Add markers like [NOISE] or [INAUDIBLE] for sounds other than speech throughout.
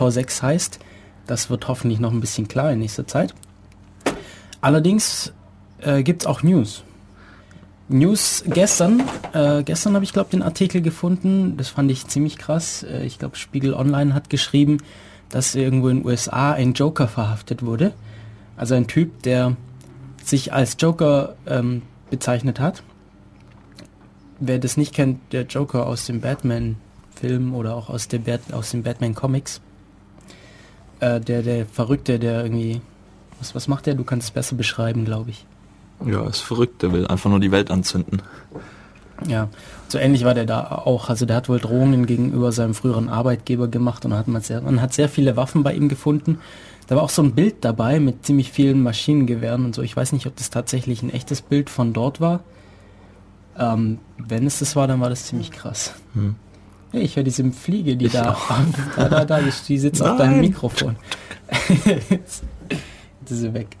V6 heißt. Das wird hoffentlich noch ein bisschen klar in nächster Zeit. Allerdings äh, gibt es auch News. News gestern. Äh, gestern habe ich, glaube den Artikel gefunden. Das fand ich ziemlich krass. Äh, ich glaube, Spiegel Online hat geschrieben, dass irgendwo in den USA ein Joker verhaftet wurde. Also ein Typ, der sich als Joker ähm, bezeichnet hat. Wer das nicht kennt, der Joker aus dem Batman-Film oder auch aus, der Bat aus den Batman-Comics. Äh, der, der Verrückte, der irgendwie... Was, was macht der? Du kannst es besser beschreiben, glaube ich. Ja, ist verrückt, der will einfach nur die Welt anzünden. Ja, so ähnlich war der da auch. Also der hat wohl Drohungen gegenüber seinem früheren Arbeitgeber gemacht und hat man, sehr, man hat sehr viele Waffen bei ihm gefunden. Da war auch so ein Bild dabei mit ziemlich vielen Maschinengewehren und so. Ich weiß nicht, ob das tatsächlich ein echtes Bild von dort war. Ähm, wenn es das war, dann war das ziemlich krass. Hm. Hey, ich höre diese Fliege, die da, da, da, da, die sitzt Nein. auf deinem Mikrofon. Jetzt ist sie weg.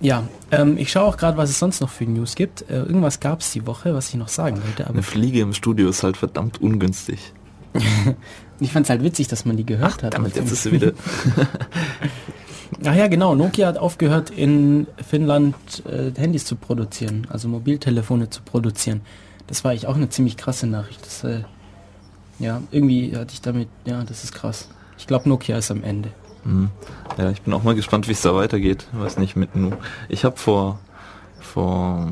Ja, ähm, ich schaue auch gerade, was es sonst noch für News gibt. Äh, irgendwas gab es die Woche, was ich noch sagen wollte. Eine Fliege im Studio ist halt verdammt ungünstig. [LAUGHS] ich fand es halt witzig, dass man die gehört Ach, hat. Damit jetzt ist sie wieder. [LAUGHS] Ach ja, genau. Nokia hat aufgehört, in Finnland äh, Handys zu produzieren, also Mobiltelefone zu produzieren. Das war eigentlich auch eine ziemlich krasse Nachricht. Das, äh, ja, irgendwie hatte ich damit, ja, das ist krass. Ich glaube, Nokia ist am Ende. Mhm. Ja, ich bin auch mal gespannt, wie es da weitergeht. Ich weiß nicht, mit Nu. Ich habe vor vor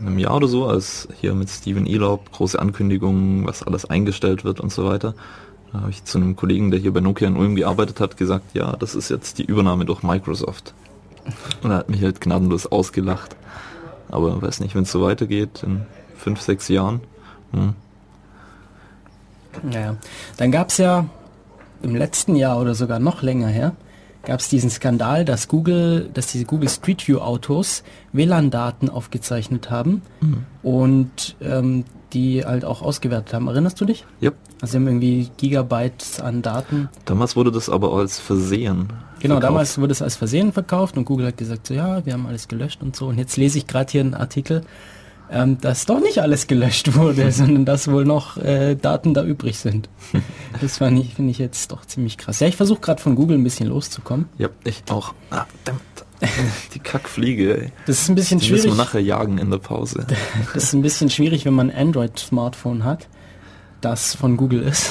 einem Jahr oder so, als hier mit Steven Elob große Ankündigungen, was alles eingestellt wird und so weiter, da habe ich zu einem Kollegen, der hier bei Nokia in Ulm gearbeitet hat, gesagt, ja, das ist jetzt die Übernahme durch Microsoft. Und er hat mich halt gnadenlos ausgelacht. Aber weiß nicht, wenn es so weitergeht, in fünf, sechs Jahren. Hm. Ja, dann gab es ja im letzten Jahr oder sogar noch länger her, gab es diesen Skandal, dass Google, dass diese Google Street View Autos WLAN-Daten aufgezeichnet haben mhm. und ähm, die halt auch ausgewertet haben. Erinnerst du dich? Ja. Also sie haben irgendwie Gigabytes an Daten. Damals wurde das aber als Versehen. Genau, verkauft. damals wurde es als Versehen verkauft und Google hat gesagt, so ja, wir haben alles gelöscht und so. Und jetzt lese ich gerade hier einen Artikel, ähm, dass doch nicht alles gelöscht wurde, [LAUGHS] sondern dass wohl noch äh, Daten da übrig sind. das finde ich jetzt doch ziemlich krass. Ja, ich versuche gerade von Google ein bisschen loszukommen. Ja, ich auch. Ah, [LAUGHS] Die Kackfliege, ey. Das ist ein bisschen Die schwierig. müssen wir nachher jagen in der Pause. [LAUGHS] Das ist ein bisschen schwierig, wenn man ein Android-Smartphone hat, das von Google ist.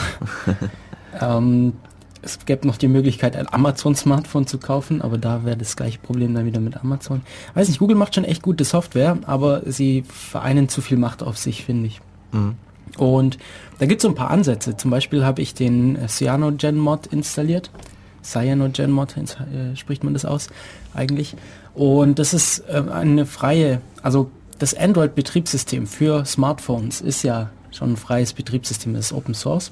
ähm, es gäbe noch die Möglichkeit, ein Amazon-Smartphone zu kaufen, aber da wäre das gleiche Problem dann wieder mit Amazon. Weiß nicht, Google macht schon echt gute Software, aber sie vereinen zu viel Macht auf sich, finde ich. Mhm. Und da gibt es so ein paar Ansätze. Zum Beispiel habe ich den CyanogenMod installiert. CyanogenMod äh, spricht man das aus eigentlich. Und das ist äh, eine freie, also das Android-Betriebssystem für Smartphones ist ja schon ein freies Betriebssystem, das ist Open Source.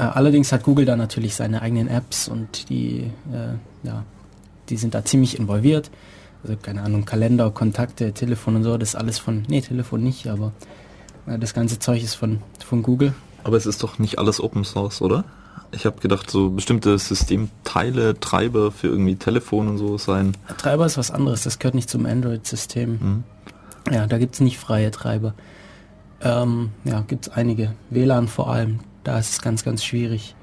Äh, allerdings hat Google da natürlich seine eigenen Apps und die, äh, ja, die sind da ziemlich involviert. Also keine Ahnung, Kalender, Kontakte, Telefon und so, das ist alles von, nee, Telefon nicht, aber äh, das ganze Zeug ist von, von Google. Aber es ist doch nicht alles Open Source, oder? Ich habe gedacht, so bestimmte Systemteile, Treiber für irgendwie Telefon und so sein. Treiber ist was anderes, das gehört nicht zum Android-System. Mhm. Ja, da gibt es nicht freie Treiber. Ähm, ja, gibt es einige. WLAN vor allem, da ist es ganz, ganz schwierig.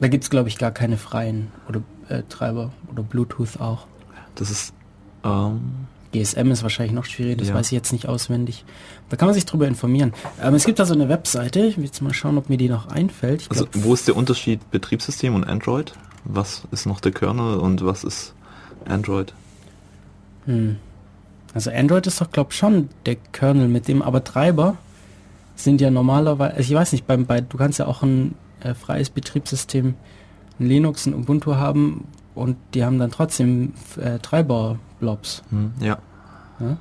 Da gibt es, glaube ich, gar keine freien oder äh, Treiber oder Bluetooth auch. Das ist ähm, GSM ist wahrscheinlich noch schwieriger, das ja. weiß ich jetzt nicht auswendig. Da kann man sich drüber informieren. Ähm, es gibt da so eine Webseite, ich will jetzt mal schauen, ob mir die noch einfällt. Ich also glaub, wo ist der Unterschied Betriebssystem und Android? Was ist noch der Kernel und was ist Android? Hm. Also Android ist doch, glaube ich, schon der Kernel mit dem, aber Treiber sind ja normalerweise, also ich weiß nicht, beim, bei, du kannst ja auch ein äh, freies Betriebssystem, ein Linux, ein Ubuntu haben und die haben dann trotzdem äh, Treiber-Blobs. Hm, ja. ja.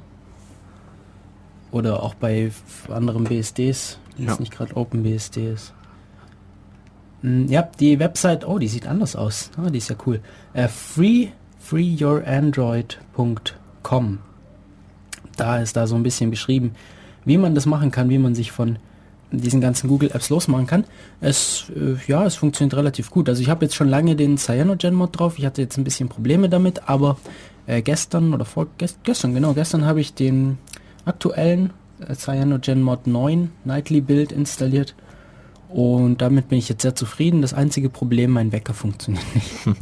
Oder auch bei anderen BSDs, wenn ja. es nicht gerade OpenBSD ist. Hm, ja, die Website, oh, die sieht anders aus. Oh, die ist ja cool. Äh, free, freeyourandroid.com. Da ist da so ein bisschen beschrieben, wie man das machen kann, wie man sich von diesen ganzen Google Apps losmachen kann. Es, äh, ja, es funktioniert relativ gut. Also ich habe jetzt schon lange den Cyanogen Mod drauf. Ich hatte jetzt ein bisschen Probleme damit, aber äh, gestern oder vor gest, gestern, genau, gestern habe ich den aktuellen äh, Cyanogen Mod 9 Nightly Build installiert Und damit bin ich jetzt sehr zufrieden. Das einzige Problem, mein Wecker funktioniert nicht. [LAUGHS]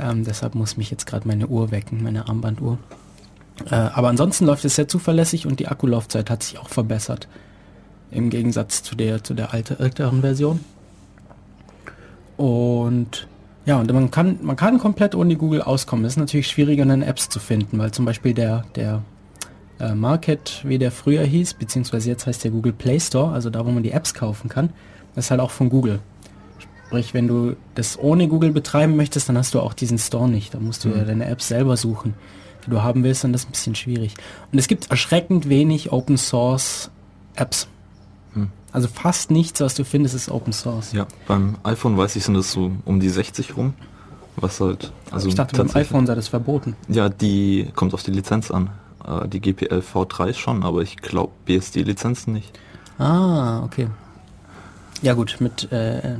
ähm, deshalb muss mich jetzt gerade meine Uhr wecken, meine Armbanduhr. Äh, aber ansonsten läuft es sehr zuverlässig und die Akkulaufzeit hat sich auch verbessert. Im Gegensatz zu der, zu der alte, älteren Version. Und ja, und man kann, man kann komplett ohne Google auskommen. Es ist natürlich schwieriger, dann Apps zu finden, weil zum Beispiel der, der äh, Market, wie der früher hieß, beziehungsweise jetzt heißt der Google Play Store, also da, wo man die Apps kaufen kann, das ist halt auch von Google. Sprich, wenn du das ohne Google betreiben möchtest, dann hast du auch diesen Store nicht. Da musst du mhm. ja deine Apps selber suchen, die du haben willst, das ist ein bisschen schwierig. Und es gibt erschreckend wenig Open Source Apps. Hm. Also fast nichts, was du findest, ist Open Source. Ja, beim iPhone weiß ich, sind das so um die 60 rum. Was halt, also ich dachte, beim iPhone sei das verboten. Ja, die kommt auf die Lizenz an. Äh, die GPL V3 schon, aber ich glaube BSD-Lizenzen nicht. Ah, okay. Ja gut, mit äh,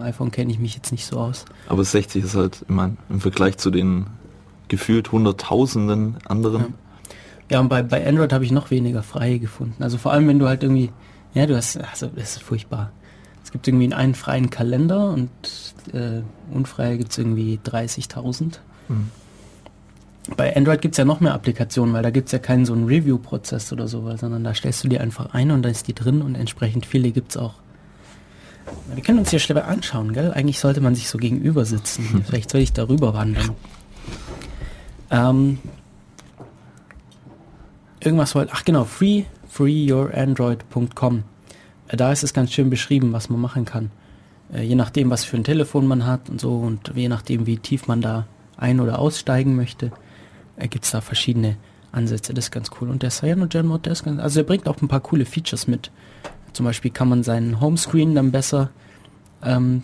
iPhone kenne ich mich jetzt nicht so aus. Aber 60 ist halt, ich mein, im Vergleich zu den gefühlt hunderttausenden anderen. Ja, ja und bei, bei Android habe ich noch weniger freie gefunden. Also vor allem, wenn du halt irgendwie, ja, du hast, also das ist furchtbar. Es gibt irgendwie einen freien Kalender und äh, unfreie gibt es irgendwie 30.000. Mhm. Bei Android gibt es ja noch mehr Applikationen, weil da gibt es ja keinen so einen Review-Prozess oder so, sondern da stellst du die einfach ein und da ist die drin und entsprechend viele gibt es auch. Wir können uns hier schnell anschauen, gell? Eigentlich sollte man sich so gegenüber sitzen. [LAUGHS] Vielleicht soll ich darüber wandern. Ähm, irgendwas wollte, ach genau, free, freeyourandroid.com. Äh, da ist es ganz schön beschrieben, was man machen kann. Äh, je nachdem, was für ein Telefon man hat und so und je nachdem, wie tief man da ein- oder aussteigen möchte äh, gibt es da verschiedene Ansätze. Das ist ganz cool. Und der Cyanogen Mod, der ist ganz, also er bringt auch ein paar coole Features mit. Zum Beispiel kann man seinen Homescreen dann besser ähm,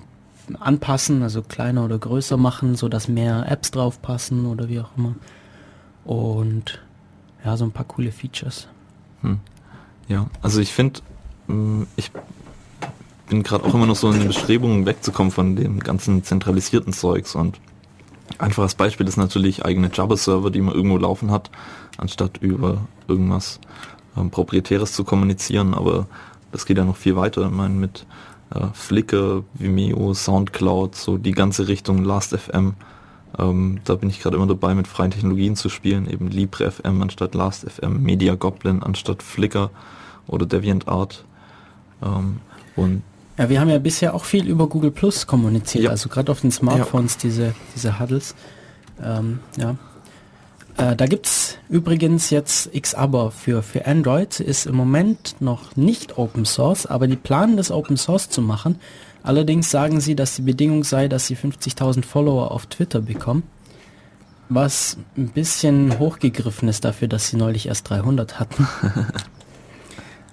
anpassen, also kleiner oder größer machen, so dass mehr Apps drauf passen oder wie auch immer. Und ja, so ein paar coole Features. Hm. Ja, also ich finde, mm, ich bin gerade auch immer noch so in den Bestrebungen wegzukommen von dem ganzen zentralisierten Zeugs und Einfaches Beispiel ist natürlich eigene Java-Server, die man irgendwo laufen hat, anstatt über irgendwas ähm, Proprietäres zu kommunizieren. Aber das geht ja noch viel weiter. Ich meine, mit äh, Flickr, Vimeo, Soundcloud, so die ganze Richtung Last.fm. Ähm, da bin ich gerade immer dabei, mit freien Technologien zu spielen, eben LibreFM anstatt Last.fm, Media Goblin anstatt Flickr oder DeviantArt. Ähm, und ja, wir haben ja bisher auch viel über Google Plus kommuniziert, ja. also gerade auf den Smartphones ja. diese, diese Huddles. Ähm, ja. Äh, da es übrigens jetzt Xabber für, für Android, ist im Moment noch nicht Open Source, aber die planen das Open Source zu machen. Allerdings sagen sie, dass die Bedingung sei, dass sie 50.000 Follower auf Twitter bekommen. Was ein bisschen hochgegriffen ist dafür, dass sie neulich erst 300 hatten. [LAUGHS]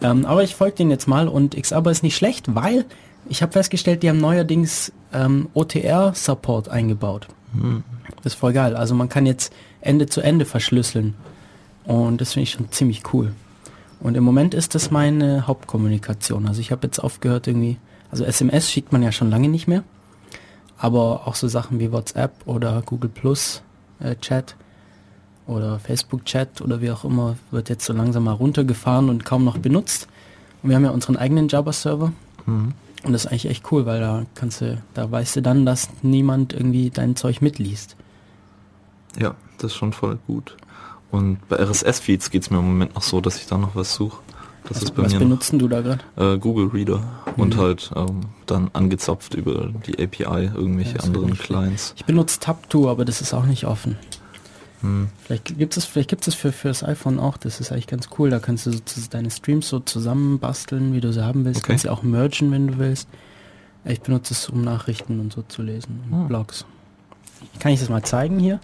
Ähm, aber ich folge den jetzt mal und Xabber ist nicht schlecht, weil ich habe festgestellt, die haben neuerdings ähm, OTR-Support eingebaut. Hm. Das ist voll geil. Also man kann jetzt Ende zu Ende verschlüsseln. Und das finde ich schon ziemlich cool. Und im Moment ist das meine Hauptkommunikation. Also ich habe jetzt aufgehört irgendwie, also SMS schickt man ja schon lange nicht mehr. Aber auch so Sachen wie WhatsApp oder Google Plus äh, Chat oder Facebook-Chat oder wie auch immer wird jetzt so langsam mal runtergefahren und kaum noch benutzt. Und wir haben ja unseren eigenen Java-Server. Mhm. Und das ist eigentlich echt cool, weil da kannst du, da weißt du dann, dass niemand irgendwie dein Zeug mitliest. Ja, das ist schon voll gut. Und bei RSS-Feeds geht es mir im Moment noch so, dass ich da noch was suche. Das was, ist bei was mir benutzen noch, du da gerade? Äh, Google Reader mhm. und halt ähm, dann angezapft über die API irgendwelche ja, anderen Clients. Ich benutze Tab2, aber das ist auch nicht offen. Hm. Vielleicht gibt es vielleicht gibt es für, für das iPhone auch, das ist eigentlich ganz cool. Da kannst du so deine Streams so zusammenbasteln, wie du sie haben willst. Okay. Kannst sie auch mergen, wenn du willst. Ich benutze es, um Nachrichten und so zu lesen hm. Blogs. Kann ich das mal zeigen hier?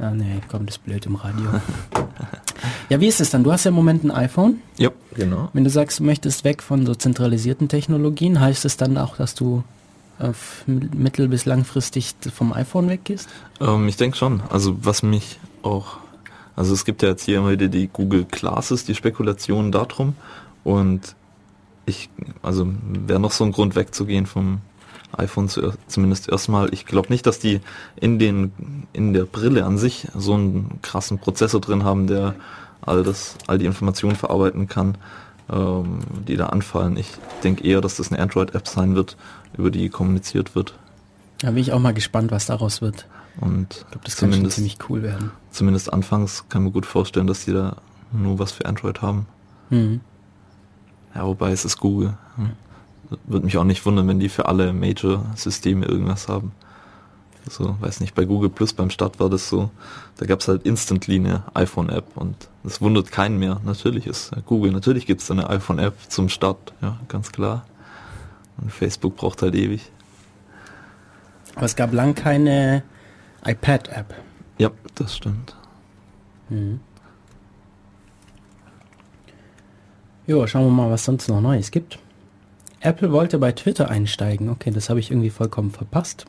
Ah, nee, komm, das ist blöd im Radio. ja, wie ist es dann? Du hast ja im Moment ein iPhone. Ja, genau. Wenn du sagst, du möchtest weg von so zentralisierten Technologien, heißt es dann auch, dass du mittel- bis langfristig vom iPhone weggehst? Ähm, ich denke schon. Also was mich auch, also es gibt ja jetzt hier immer wieder die Google Classes, die Spekulationen darum und ich, also wäre noch so ein Grund wegzugehen vom iPhone zu, zumindest erstmal. Ich glaube nicht, dass die in den in der Brille an sich so einen krassen Prozessor drin haben, der all das, all die Informationen verarbeiten kann. ähm, die da anfallen. Ich denke eher, dass das eine Android-App sein wird, über die kommuniziert wird. Da bin ich auch mal gespannt, was daraus wird. Und ich glaube, das kann schon ziemlich cool werden. Zumindest anfangs kann man gut vorstellen, dass die da nur was für Android haben. Mhm. Ja, wobei es ist Google. Hm. Würde mich auch nicht wundern, wenn die für alle Major-Systeme irgendwas haben. So, weiß nicht, bei Google Plus beim Start war das so, da gab es halt instantly eine iPhone-App und das wundert keinen mehr. Natürlich ist Google, natürlich gibt es eine iPhone-App zum Start, ja, ganz klar. Und Facebook braucht halt ewig. Aber es gab lang keine iPad-App. Ja, das stimmt. Mhm. Jo, schauen wir mal, was sonst noch Neues gibt. Apple wollte bei Twitter einsteigen. Okay, das habe ich irgendwie vollkommen verpasst.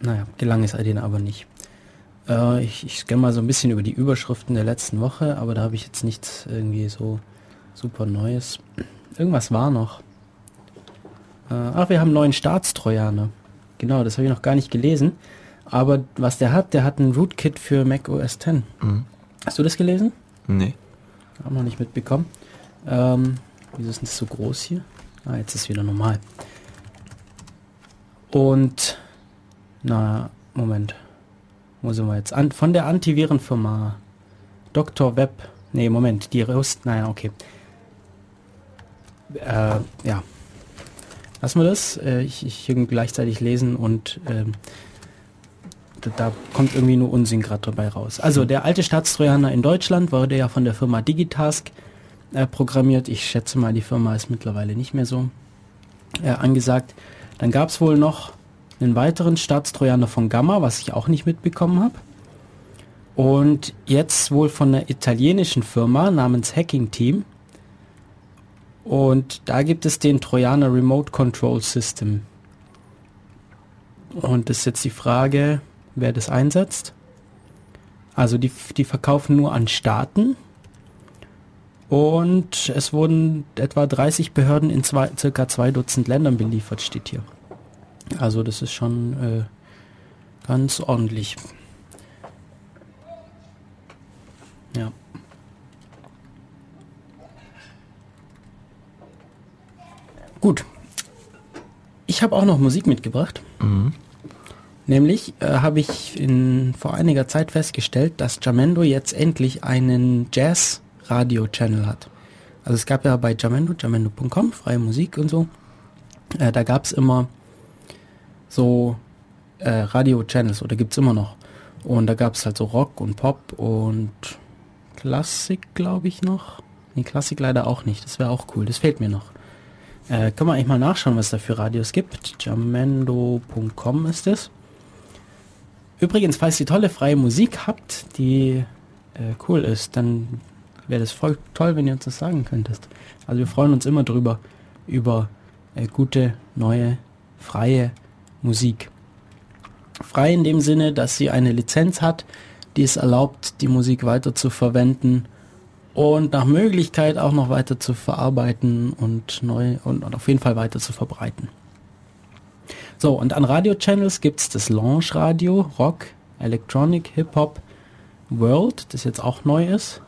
Naja, gelang es denen aber nicht. Äh, ich, ich scanne mal so ein bisschen über die Überschriften der letzten Woche, aber da habe ich jetzt nichts irgendwie so super Neues. Irgendwas war noch. Äh, ach, wir haben einen neuen Staatstrojaner. Genau, das habe ich noch gar nicht gelesen. Aber was der hat, der hat ein Rootkit für Mac OS X. Mhm. Hast du das gelesen? Nee. Haben noch nicht mitbekommen. Ähm, wieso ist das so groß hier? Ah, jetzt ist wieder normal. Und na, Moment. Wo sind wir jetzt? An, von der Antivirenfirma Dr. Web. Nee, Moment, die Rust. Naja, okay. Äh, ja. Lassen wir das. Äh, ich, ich gleichzeitig lesen und äh, da, da, kommt irgendwie nur Unsinn gerade dabei raus. Also der alte Staatstrojaner in Deutschland wurde ja von der Firma Digitask äh, programmiert. Ich schätze mal, die Firma ist mittlerweile nicht mehr so äh, angesagt. Dann gab es wohl noch einen weiteren Staatstrojaner von Gamma, was ich auch nicht mitbekommen habe. Und jetzt wohl von einer italienischen Firma namens Hacking Team. Und da gibt es den Trojaner Remote Control System. Und das ist jetzt die Frage, wer das einsetzt. Also die, die verkaufen nur an Staaten. Und es wurden etwa 30 Behörden in zwei, circa zwei Dutzend Ländern beliefert, steht hier. Also das ist schon äh, ganz ordentlich. Ja. Gut. Ich habe auch noch Musik mitgebracht. Mhm. Nämlich äh, habe ich in, vor einiger Zeit festgestellt, dass Jamendo jetzt endlich einen Jazz-Radio-Channel hat. Also es gab ja bei Jamendo, jamendo.com, freie Musik und so. Äh, da gab es immer so äh, Radio-Channels oder gibt es immer noch. Und da gab es halt so Rock und Pop und Klassik, glaube ich, noch. Nee, Klassik leider auch nicht. Das wäre auch cool. Das fehlt mir noch. Äh, können wir eigentlich mal nachschauen, was da für Radios gibt. Jamendo.com ist es. Übrigens, falls ihr tolle freie Musik habt, die äh, cool ist, dann wäre das voll toll, wenn ihr uns das sagen könntest. Also wir freuen uns immer drüber, über äh, gute, neue, freie Musik. Frei in dem Sinne, dass sie eine Lizenz hat, die es erlaubt, die Musik weiter zu verwenden und nach Möglichkeit auch noch weiter zu verarbeiten und neu und, und auf jeden Fall weiter zu verbreiten. So, und an Radio-Channels gibt es das Launch Radio, Rock, Electronic, Hip-Hop, World, das jetzt auch neu ist.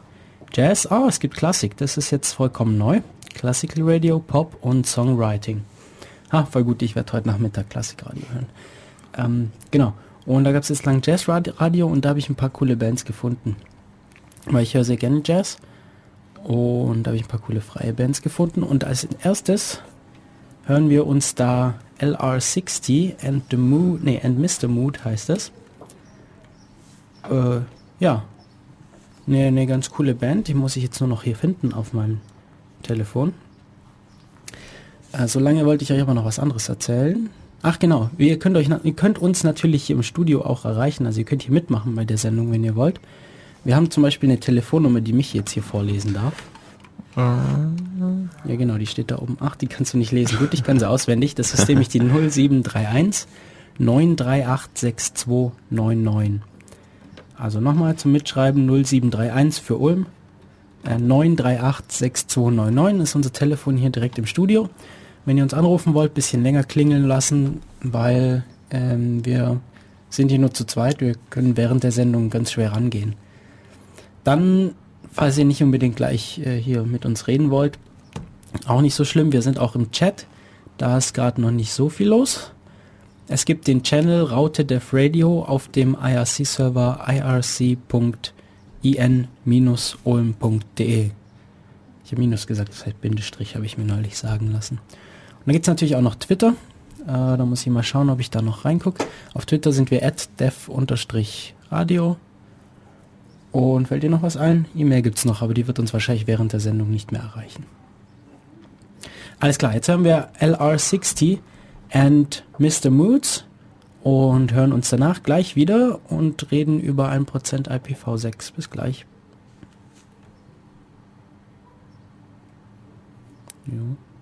Jazz, ah, es gibt Klassik, das ist jetzt vollkommen neu. Classical Radio, Pop und Songwriting. Ha, voll gut, ich werde heute Nachmittag Klassikradio hören. Ähm, genau. Und da gab es jetzt lang Jazzradio und da habe ich ein paar coole Bands gefunden. Weil ich höre sehr gerne Jazz. Und da habe ich ein paar coole freie Bands gefunden. Und als erstes hören wir uns da LR60 and the Mood, nee, and Mr. Mood heißt es. Äh, ja. Eine ne ganz coole Band, die muss ich jetzt nur noch hier finden auf meinem Telefon. Äh, so lange wollte ich euch aber noch was anderes erzählen. Ach genau, ihr könnt, euch, ihr könnt uns natürlich hier im Studio auch erreichen, also ihr könnt hier mitmachen bei der Sendung, wenn ihr wollt. Wir haben zum Beispiel eine Telefonnummer, die mich jetzt hier vorlesen darf. Ja genau, die steht da oben. Ach, die kannst du nicht lesen. Gut, ich kann sie auswendig. Das ist nämlich die 0731 938 6299. Also nochmal zum Mitschreiben 0731 für Ulm. Äh, 938 6299 ist unser Telefon hier direkt im Studio. Wenn ihr uns anrufen wollt, bisschen länger klingeln lassen, weil ähm, wir sind hier nur zu zweit. Wir können während der Sendung ganz schwer rangehen. Dann falls ihr nicht unbedingt gleich äh, hier mit uns reden wollt, auch nicht so schlimm. Wir sind auch im Chat. Da ist gerade noch nicht so viel los. Es gibt den Channel Raute Dev Radio auf dem IRC-Server irc.in-olm.de. Ich habe Minus gesagt, das heißt Bindestrich, habe ich mir neulich sagen lassen. Und dann gibt es natürlich auch noch Twitter. Äh, da muss ich mal schauen, ob ich da noch reingucke. Auf Twitter sind wir at dev-radio. Und fällt dir noch was ein? E-Mail gibt es noch, aber die wird uns wahrscheinlich während der Sendung nicht mehr erreichen. Alles klar, jetzt haben wir LR60 and Mr. Moods und hören uns danach gleich wieder und reden über 1% IPv6. Bis gleich. Ja.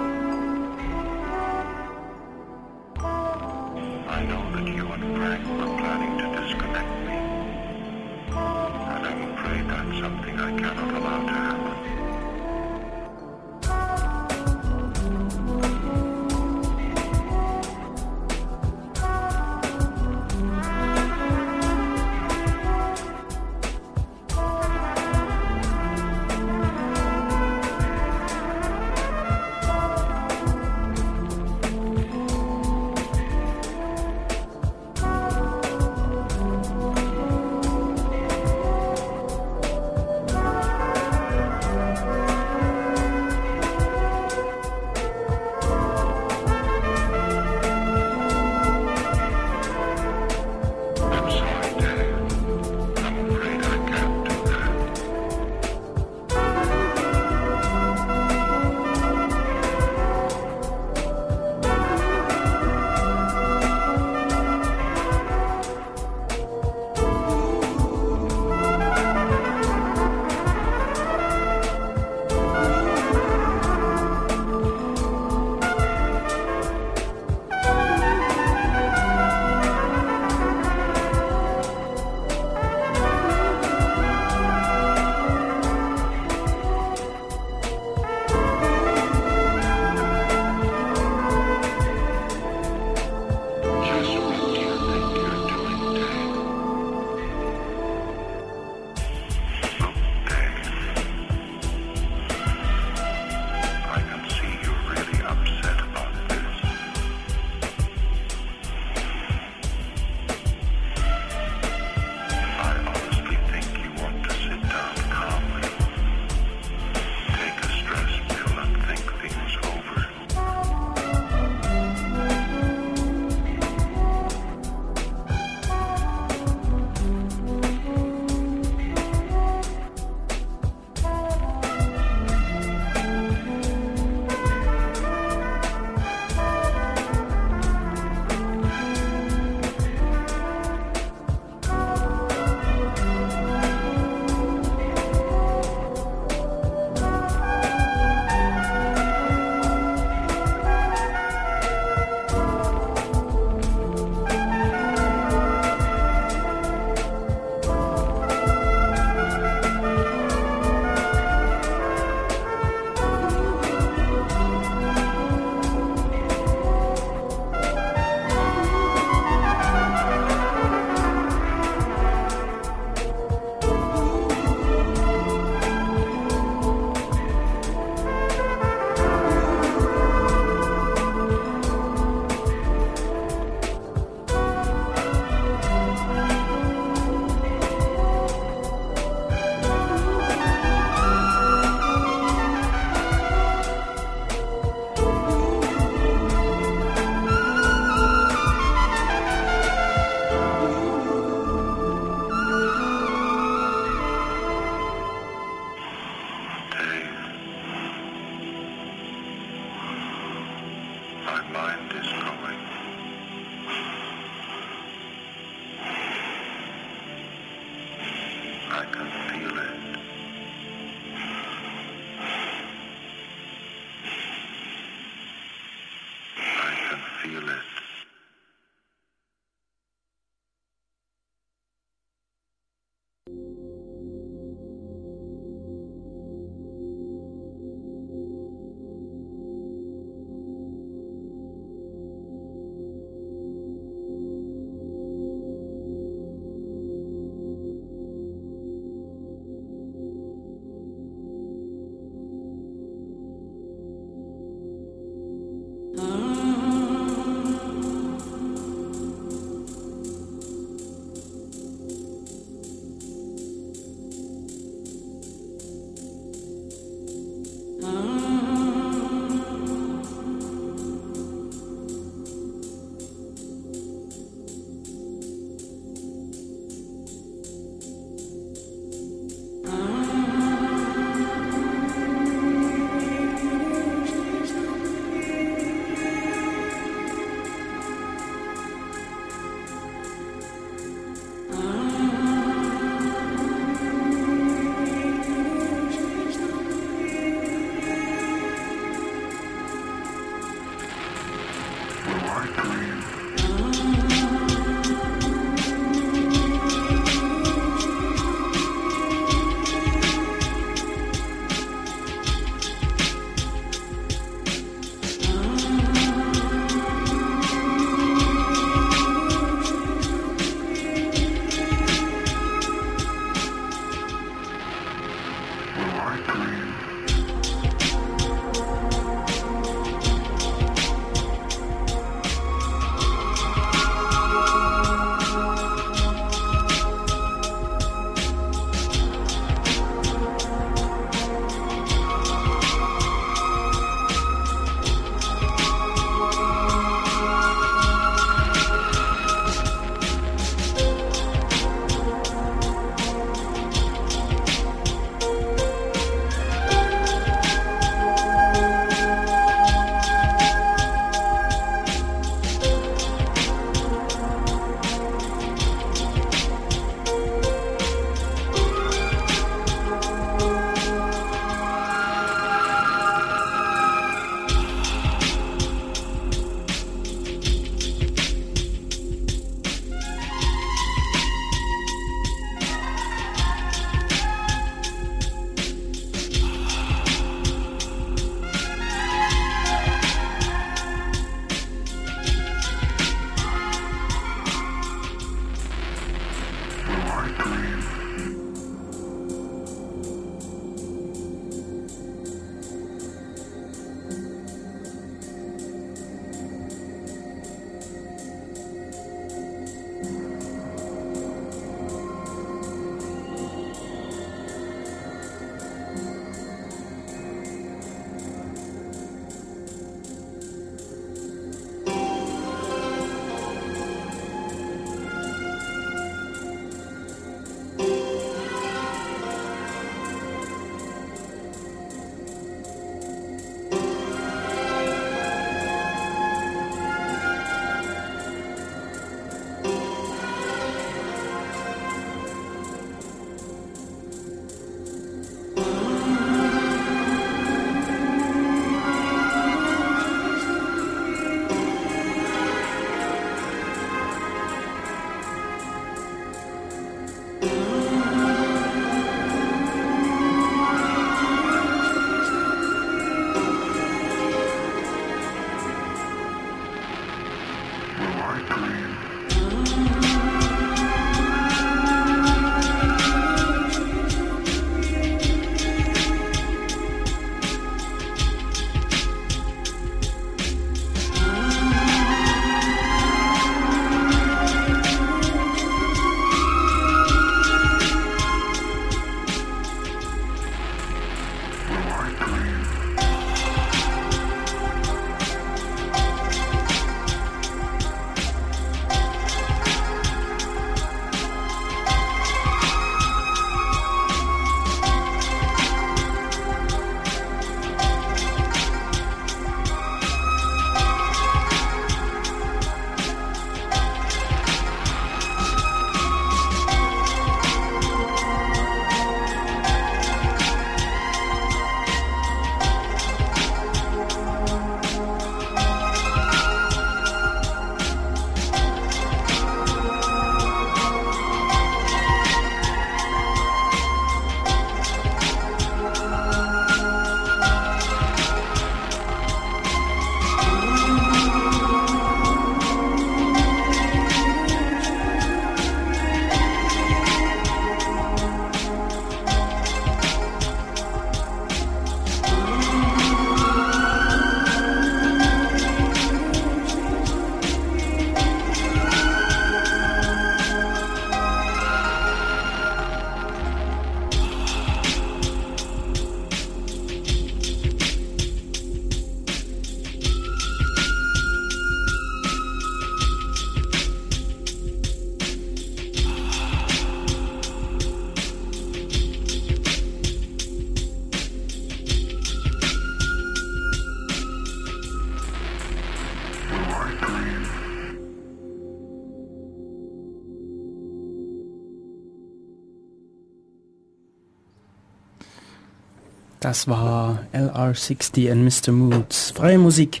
Das war LR60 and Mr. Moods. Freie Musik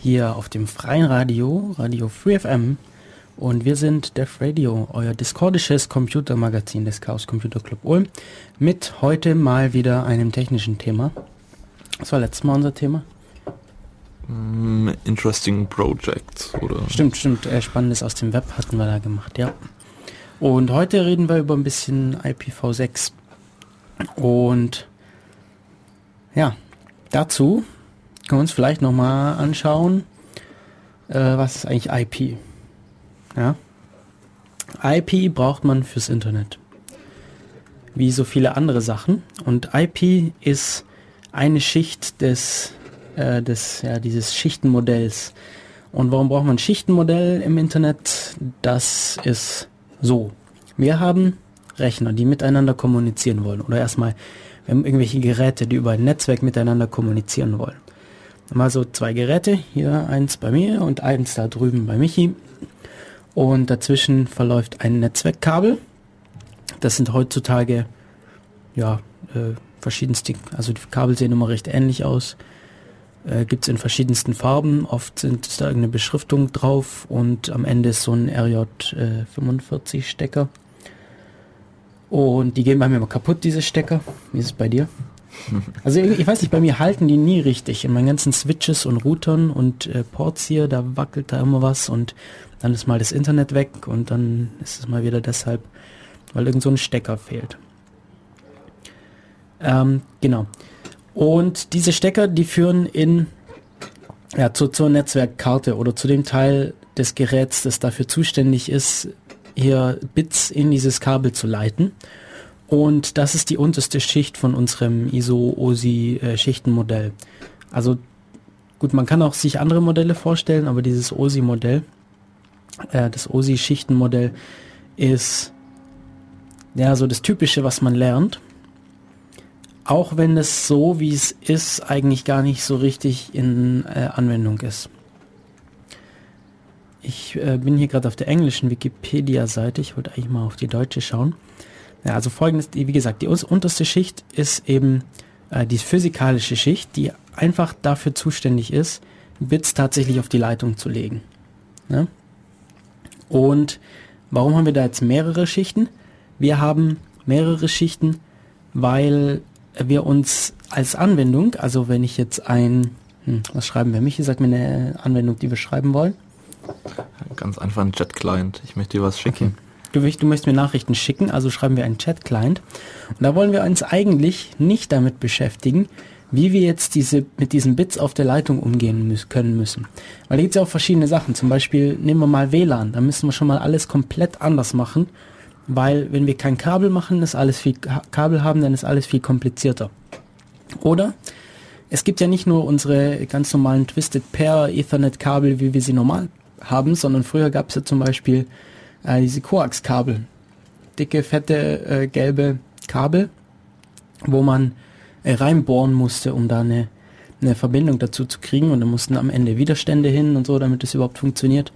hier auf dem freien Radio, Radio Free FM. Und wir sind Def Radio, euer discordisches Computermagazin des Chaos Computer Club Ulm. Mit heute mal wieder einem technischen Thema. Was war letztes Mal unser Thema? Mm, Interesting Projects, oder? Stimmt, stimmt. Äh, Spannendes aus dem Web hatten wir da gemacht, ja. Und heute reden wir über ein bisschen IPv6. Und Ja, dazu können wir uns vielleicht nochmal anschauen, äh, was ist eigentlich IP? Ja. IP braucht man fürs Internet. Wie so viele andere Sachen. Und IP ist eine Schicht des, äh, des ja, dieses Schichtenmodells. Und warum braucht man ein Schichtenmodell im Internet? Das ist so. Wir haben Rechner, die miteinander kommunizieren wollen. Oder erstmal, wir haben irgendwelche Geräte, die über ein Netzwerk miteinander kommunizieren wollen. Mal so zwei Geräte, hier eins bei mir und eins da drüben bei Michi. Und dazwischen verläuft ein Netzwerkkabel. Das sind heutzutage ja äh, verschiedenste, also die Kabel sehen immer recht ähnlich aus. Äh, Gibt es in verschiedensten Farben. Oft sind ist da irgendeine Beschriftung drauf und am Ende ist so ein RJ45 Stecker. Und die gehen bei mir immer kaputt, diese Stecker. Wie ist es bei dir? [LAUGHS] Also ich, ich weiß nicht, bei mir halten die nie richtig. In meinen ganzen Switches und Routern und äh, Ports hier, da wackelt da immer was und dann ist mal das Internet weg und dann ist es mal wieder deshalb, weil irgend so ein Stecker fehlt. Ähm, genau. Und diese Stecker, die führen in ja, zu, zur Netzwerkkarte oder zu dem Teil des Geräts, das dafür zuständig ist, hier Bits in dieses Kabel zu leiten. Und das ist die unterste Schicht von unserem ISO-OSI-Schichtenmodell. Also gut, man kann auch sich andere Modelle vorstellen, aber dieses OSI-Modell, äh, das OSI-Schichtenmodell ist ja so das Typische, was man lernt. Auch wenn es so, wie es ist, eigentlich gar nicht so richtig in äh, Anwendung ist. Ich äh, bin hier gerade auf der englischen Wikipedia-Seite. Ich wollte eigentlich mal auf die deutsche schauen. Ja, also folgendes, wie gesagt, die unterste Schicht ist eben äh, die physikalische Schicht, die einfach dafür zuständig ist, Bits tatsächlich auf die Leitung zu legen. Ne? Und warum haben wir da jetzt mehrere Schichten? Wir haben mehrere Schichten, weil wir uns als Anwendung, also wenn ich jetzt ein, hm, was schreiben wir? Michi sagt mir eine Anwendung, die wir schreiben wollen. Ganz einfach ein Chat-Client. Ich möchte dir was schicken. Du, du möchtest mir Nachrichten schicken, also schreiben wir einen Chat-Client. Und da wollen wir uns eigentlich nicht damit beschäftigen, wie wir jetzt diese, mit diesen Bits auf der Leitung umgehen müssen, können müssen. Weil da gibt es ja auch verschiedene Sachen. Zum Beispiel nehmen wir mal WLAN. Da müssen wir schon mal alles komplett anders machen. Weil wenn wir kein Kabel machen, ist alles viel Kabel haben, dann ist alles viel komplizierter. Oder es gibt ja nicht nur unsere ganz normalen Twisted Pair Ethernet Kabel, wie wir sie normal haben, sondern früher gab es ja zum Beispiel äh, diese Koax-Kabel. Dicke, fette, äh, gelbe Kabel, wo man äh, reinbohren musste, um da eine, eine Verbindung dazu zu kriegen. Und da mussten am Ende Widerstände hin und so, damit es überhaupt funktioniert.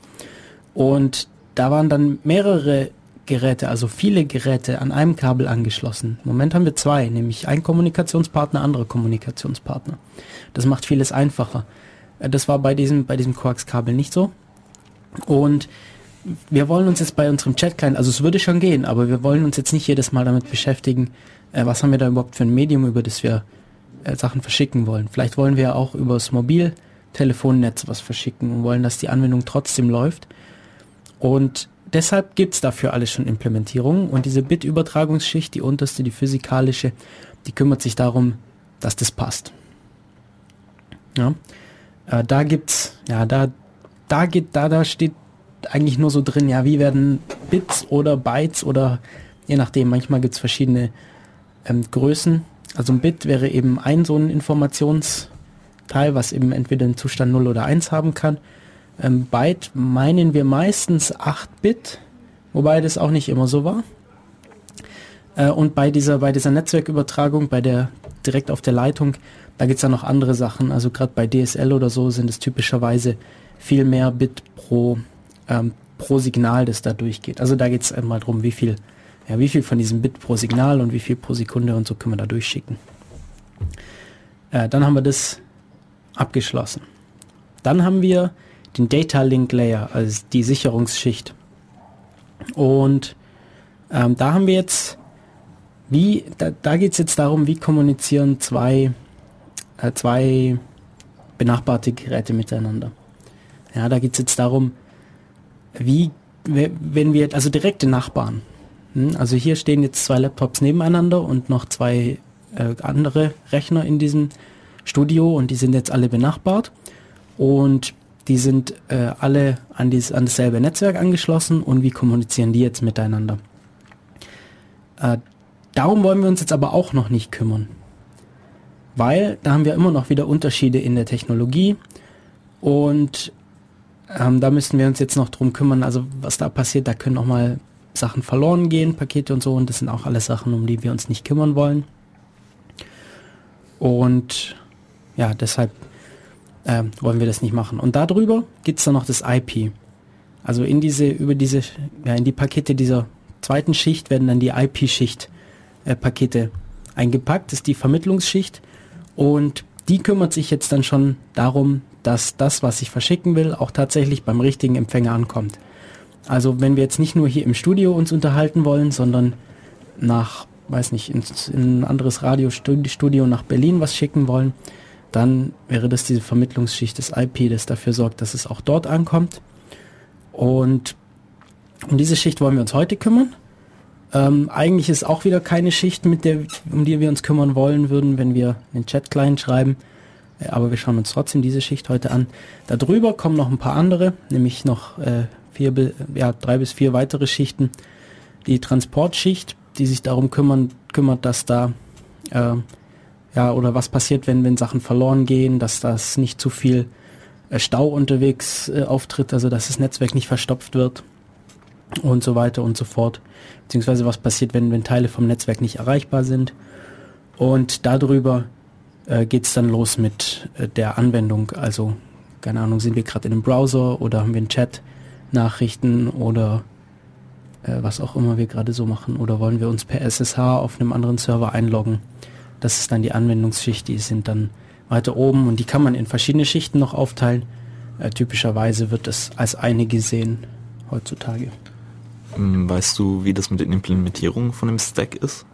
Und da waren dann mehrere Geräte, also viele Geräte an einem Kabel angeschlossen. Im Moment haben wir zwei, nämlich ein Kommunikationspartner, andere Kommunikationspartner. Das macht vieles einfacher. Äh, das war bei diesem, bei diesem Koax-Kabel nicht so. Und wir wollen uns jetzt bei unserem Chat-Client, also es würde schon gehen, aber wir wollen uns jetzt nicht jedes Mal damit beschäftigen, äh, was haben wir da überhaupt für ein Medium, über das wir äh, Sachen verschicken wollen. Vielleicht wollen wir auch über das Mobiltelefonnetz was verschicken und wollen, dass die Anwendung trotzdem läuft. Und deshalb gibt's dafür alles schon Implementierungen und diese Bit-Übertragungsschicht, die unterste, die physikalische, die kümmert sich darum, dass das passt. Ja, äh, da gibt's, ja, da, da geht, da, da steht eigentlich nur so drin, ja, wie werden Bits oder Bytes oder je nachdem, manchmal gibt es verschiedene ähm, Größen. Also ein Bit wäre eben ein so ein Informationsteil, was eben entweder den Zustand 0 oder 1 haben kann. Ähm, Byte meinen wir meistens 8 Bit, wobei das auch nicht immer so war. Äh, und bei dieser, bei dieser Netzwerkübertragung, bei der direkt auf der Leitung, da gibt es dann noch andere Sachen. Also gerade bei DSL oder so sind es typischerweise viel mehr Bit pro ähm, pro Signal, das da durchgeht. Also da geht es einmal darum, wie viel, ja, wie viel von diesem Bit pro Signal und wie viel pro Sekunde und so können wir da durchschicken. Äh, dann haben wir das abgeschlossen. Dann haben wir den Data Link Layer, also die Sicherungsschicht. Und ähm, da haben wir jetzt, wie, da, da geht es jetzt darum, wie kommunizieren zwei, äh, zwei benachbarte Geräte miteinander. Ja, da geht es jetzt darum, wie, wenn wir, also direkte Nachbarn, hm, also hier stehen jetzt zwei Laptops nebeneinander und noch zwei äh, andere Rechner in diesem Studio und die sind jetzt alle benachbart und die sind äh, alle an, dies, an dasselbe Netzwerk angeschlossen und wie kommunizieren die jetzt miteinander. Äh, darum wollen wir uns jetzt aber auch noch nicht kümmern, weil da haben wir immer noch wieder Unterschiede in der Technologie und ähm, da müssen wir uns jetzt noch drum kümmern, also was da passiert, da können auch mal Sachen verloren gehen, Pakete und so, und das sind auch alles Sachen, um die wir uns nicht kümmern wollen. Und ja, deshalb äh, wollen wir das nicht machen. Und darüber gibt es dann noch das IP. Also in diese, über diese, ja, in die Pakete dieser zweiten Schicht werden dann die IP-Schicht äh, eingepackt, das ist die Vermittlungsschicht und die kümmert sich jetzt dann schon darum, dass das, was ich verschicken will, auch tatsächlich beim richtigen Empfänger ankommt. Also wenn wir jetzt nicht nur hier im Studio uns unterhalten wollen, sondern nach, weiß nicht, in, in ein anderes Radiostudio nach Berlin was schicken wollen, dann wäre das diese Vermittlungsschicht des IP, das dafür sorgt, dass es auch dort ankommt. Und um diese Schicht wollen wir uns heute kümmern. Ähm, eigentlich ist auch wieder keine Schicht, mit der, um die wir uns kümmern wollen würden, wenn wir einen Chat-Client schreiben. Äh, aber wir schauen uns trotzdem diese Schicht heute an. Darüber kommen noch ein paar andere, nämlich noch äh, vier, ja, drei bis vier weitere Schichten. Die Transportschicht, die sich darum kümmern, kümmert, dass da äh, ja oder was passiert, wenn wenn Sachen verloren gehen, dass das nicht zu viel äh, Stau unterwegs äh, auftritt, also dass das Netzwerk nicht verstopft wird und so weiter und so fort. Beziehungsweise was passiert, wenn wenn Teile vom Netzwerk nicht erreichbar sind. Und darüber äh, geht es dann los mit äh, der Anwendung. Also keine Ahnung, sind wir gerade in einem Browser oder haben wir einen Chat? Nachrichten oder äh, was auch immer wir gerade so machen. Oder wollen wir uns per SSH auf einem anderen Server einloggen. Das ist dann die Anwendungsschicht, die sind dann weiter oben und die kann man in verschiedene Schichten noch aufteilen. Äh, typischerweise wird es als eine gesehen heutzutage. Ähm, weißt du, wie das mit den Implementierungen von dem Stack ist?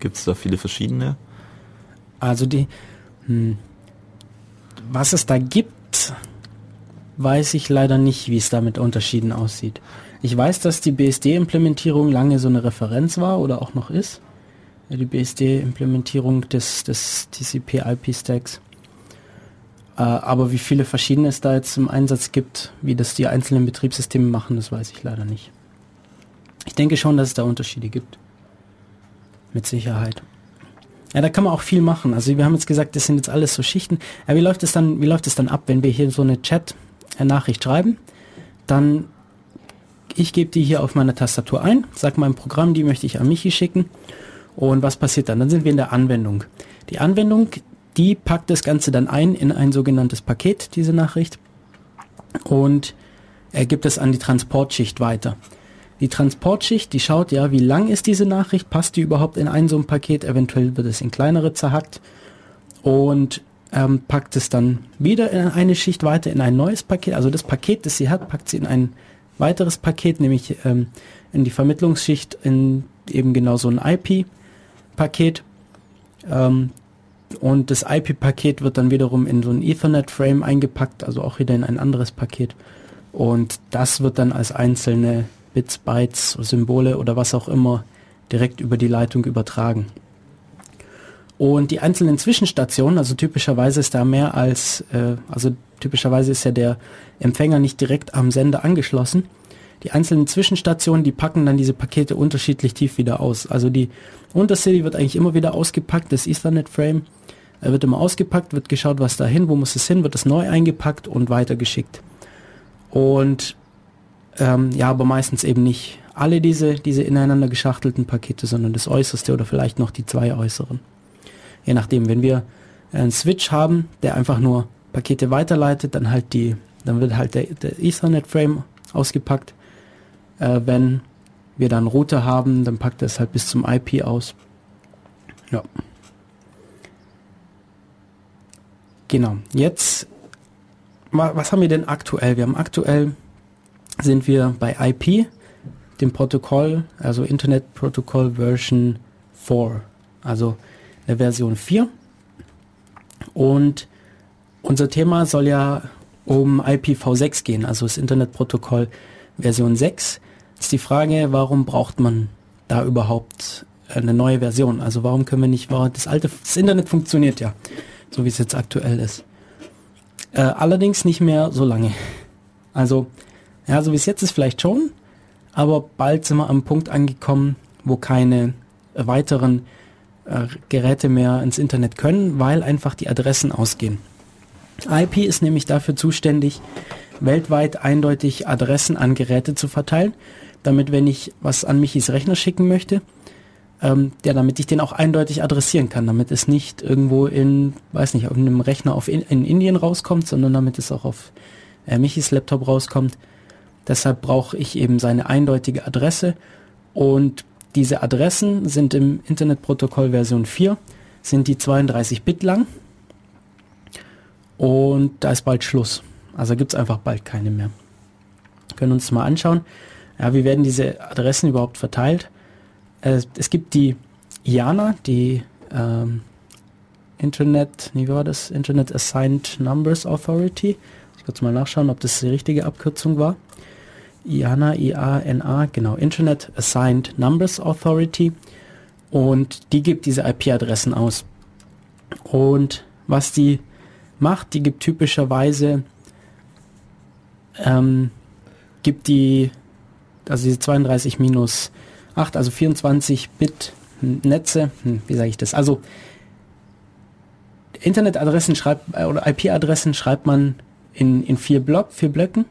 Gibt es da viele verschiedene? Also die, hm, was es da gibt, weiß ich leider nicht, wie es da mit Unterschieden aussieht. Ich weiß, dass die BSD-Implementierung lange so eine Referenz war oder auch noch ist. Die BSD-Implementierung des, des TCP-IP-Stacks. Äh, aber wie viele verschiedene es da jetzt im Einsatz gibt, wie das die einzelnen Betriebssysteme machen, das weiß ich leider nicht. Ich denke schon, dass es da Unterschiede gibt. Mit Sicherheit. Ja, da kann man auch viel machen. Also wir haben jetzt gesagt, das sind jetzt alles so Schichten. Ja, wie läuft es dann, wie läuft es dann ab, wenn wir hier so eine Chat Nachricht schreiben, dann ich gebe die hier auf meiner Tastatur ein, sage meinem Programm, die möchte ich an Michi schicken und was passiert dann? Dann sind wir in der Anwendung. Die Anwendung, die packt das Ganze dann ein in ein sogenanntes Paket, diese Nachricht und er gibt es an die Transportschicht weiter. Die Transportschicht, die schaut ja, wie lang ist diese Nachricht, passt die überhaupt in ein so ein Paket, eventuell wird es in kleinere zerhackt und ähm, packt es dann wieder in eine Schicht weiter in ein neues Paket. Also das Paket, das sie hat, packt sie in ein weiteres Paket, nämlich ähm, in die Vermittlungsschicht in eben genau so ein IP-Paket. Ähm, und das IP-Paket wird dann wiederum in so ein Ethernet-Frame eingepackt, also auch wieder in ein anderes Paket. Und das wird dann als einzelne Bits, Bytes, Symbole oder was auch immer direkt über die Leitung übertragen. Und die einzelnen Zwischenstationen, also typischerweise ist da mehr als, äh, also typischerweise ist ja der Empfänger nicht direkt am Sender angeschlossen. Die einzelnen Zwischenstationen, die packen dann diese Pakete unterschiedlich tief wieder aus. Also die Untercity wird eigentlich immer wieder ausgepackt, das Ethernet-Frame äh, wird immer ausgepackt, wird geschaut, was da hin, wo muss es hin, wird es neu eingepackt und weitergeschickt. Und ähm, ja, aber meistens eben nicht alle diese, diese ineinander geschachtelten Pakete, sondern das äußerste oder vielleicht noch die zwei äußeren. Je nachdem, wenn wir einen Switch haben, der einfach nur Pakete weiterleitet, dann halt die, dann wird halt der, der Ethernet-Frame ausgepackt. Äh, wenn wir dann Router haben, dann packt er es halt bis zum IP aus. Ja. Genau. Jetzt, was haben wir denn aktuell? Wir haben aktuell sind wir bei IP, dem Protokoll, also Internet Protocol Version 4. Also der Version 4. Und unser Thema soll ja um IPv6 gehen, also das Internetprotokoll Version 6. Ist die Frage, warum braucht man da überhaupt eine neue Version? Also warum können wir nicht, das alte, das Internet funktioniert ja. so wie es jetzt aktuell ist. Äh, allerdings nicht mehr so lange. Also, ja, so wie es jetzt ist vielleicht schon, aber bald sind wir am Punkt angekommen, wo keine weiteren äh, Geräte mehr ins Internet können, weil einfach die Adressen ausgehen. IP ist nämlich dafür zuständig, weltweit eindeutig Adressen an Geräte zu verteilen, damit wenn ich was an Michis Rechner schicken möchte, ähm, ja, damit ich den auch eindeutig adressieren kann, damit es nicht irgendwo in, weiß nicht, auf einem Rechner auf in, in Indien rauskommt, sondern damit es auch auf äh, Michis Laptop rauskommt. Deshalb brauche ich eben seine eindeutige Adresse und diese Adressen sind im Internetprotokoll Version 4, sind die 32 Bit lang und da ist bald Schluss. Also gibt es einfach bald keine mehr. Wir können uns mal anschauen, ja, wie werden diese Adressen überhaupt verteilt. Äh, es gibt die IANA, die ähm, Internet, wie war das? Internet Assigned Numbers Authority. Ich kurz mal nachschauen, ob das die richtige Abkürzung war. IANA, I-A-N-A, genau, Internet Assigned Numbers Authority. Und die gibt diese IP-Adressen aus. Und was die macht, die gibt typischerweise, ähm, gibt die, also diese 32 minus 8, also 24 Bit Netze, wie sage ich das? Also Internetadressen schreibt, äh, oder IP-Adressen schreibt man in, in vier Block, vier Blöcken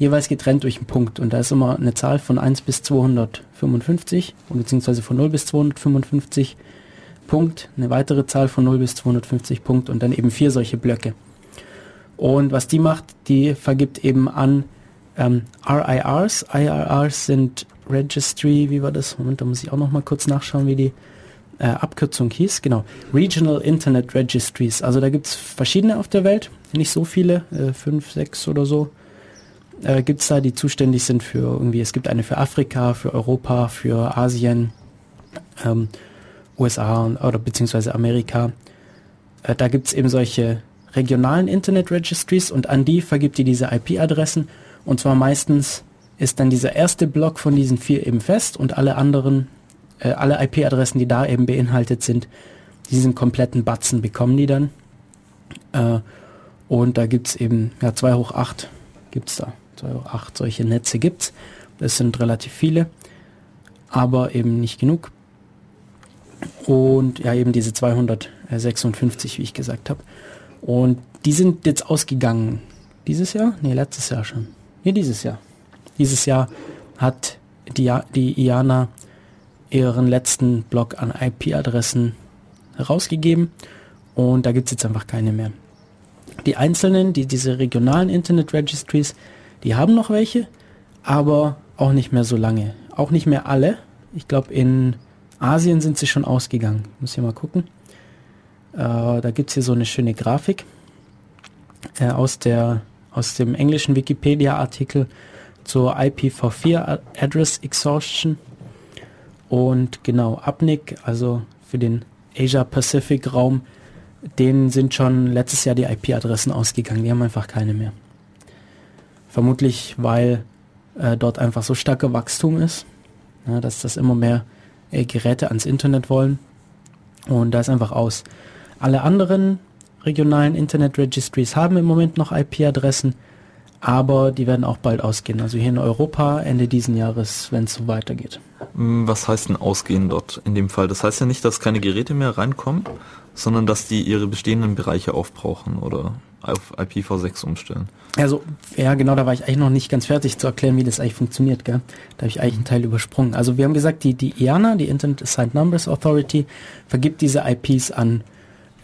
jeweils getrennt durch einen Punkt. Und da ist immer eine Zahl von 1 bis 255, beziehungsweise von 0 bis 255 Punkt, eine weitere Zahl von 0 bis 250 Punkt und dann eben vier solche Blöcke. Und was die macht, die vergibt eben an ähm, RIRs. IRRs sind Registry, wie war das? Moment, da muss ich auch noch mal kurz nachschauen, wie die äh, Abkürzung hieß. Genau, Regional Internet Registries. Also da gibt es verschiedene auf der Welt, nicht so viele, äh, fünf, sechs oder so äh, gibt es da, die zuständig sind für irgendwie, es gibt eine für Afrika, für Europa, für Asien, ähm, USA oder beziehungsweise Amerika. Äh, da gibt es eben solche regionalen Internet Registries und an die vergibt die diese IP-Adressen und zwar meistens ist dann dieser erste Block von diesen vier eben fest und alle anderen, äh, alle IP-Adressen, die da eben beinhaltet sind, diesen kompletten Batzen bekommen die dann. Äh, und da gibt es eben, ja, 2 hoch 8 gibt es da acht solche Netze gibt es. Das sind relativ viele, aber eben nicht genug. Und ja, eben diese 256, wie ich gesagt habe. Und die sind jetzt ausgegangen. Dieses Jahr? Ne, letztes Jahr schon. Ne, dieses Jahr. Dieses Jahr hat die, die IANA ihren letzten Block an IP-Adressen herausgegeben und da gibt es jetzt einfach keine mehr. Die einzelnen, die diese regionalen Internet Registries, die haben noch welche, aber auch nicht mehr so lange. Auch nicht mehr alle. Ich glaube, in Asien sind sie schon ausgegangen. Ich muss hier mal gucken. Äh, da gibt es hier so eine schöne Grafik äh, aus, der, aus dem englischen Wikipedia-Artikel zur IPv4 Address Exhaustion. Und genau, APNIC, also für den Asia-Pacific-Raum, denen sind schon letztes Jahr die IP-Adressen ausgegangen. Die haben einfach keine mehr. Vermutlich, weil äh, dort einfach so starke Wachstum ist, ja, dass das immer mehr äh, Geräte ans Internet wollen. Und da ist einfach aus. Alle anderen regionalen Internet Registries haben im Moment noch IP-Adressen, aber die werden auch bald ausgehen. Also hier in Europa Ende diesen Jahres, wenn es so weitergeht. Hm, was heißt denn ausgehen dort in dem Fall? Das heißt ja nicht, dass keine Geräte mehr reinkommen, sondern dass die ihre bestehenden Bereiche aufbrauchen oder auf IPv6 umstellen. Also, ja, genau, da war ich eigentlich noch nicht ganz fertig zu erklären, wie das eigentlich funktioniert, gell? Da habe ich eigentlich einen Teil übersprungen. Also, wir haben gesagt, die, die IANA, die Internet Assigned Numbers Authority, vergibt diese IPs an,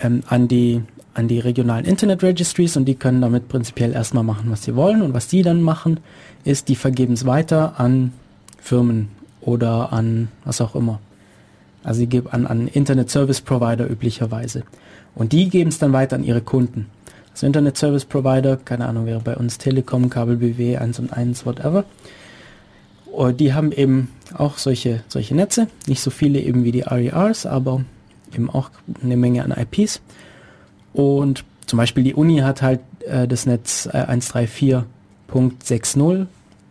ähm, an die an die regionalen Internet Registries und die können damit prinzipiell erstmal machen, was sie wollen. Und was die dann machen, ist, die vergeben es weiter an Firmen oder an was auch immer. Also sie geben an, an Internet Service Provider üblicherweise. Und die geben es dann weiter an ihre Kunden. Also Internet Service Provider, keine Ahnung, wäre bei uns Telekom, Kabel BW, 1 und 1, whatever. Und die haben eben auch solche, solche Netze, nicht so viele eben wie die RERs, aber eben auch eine Menge an IPs. Und zum Beispiel die Uni hat halt äh, das Netz äh, 134.60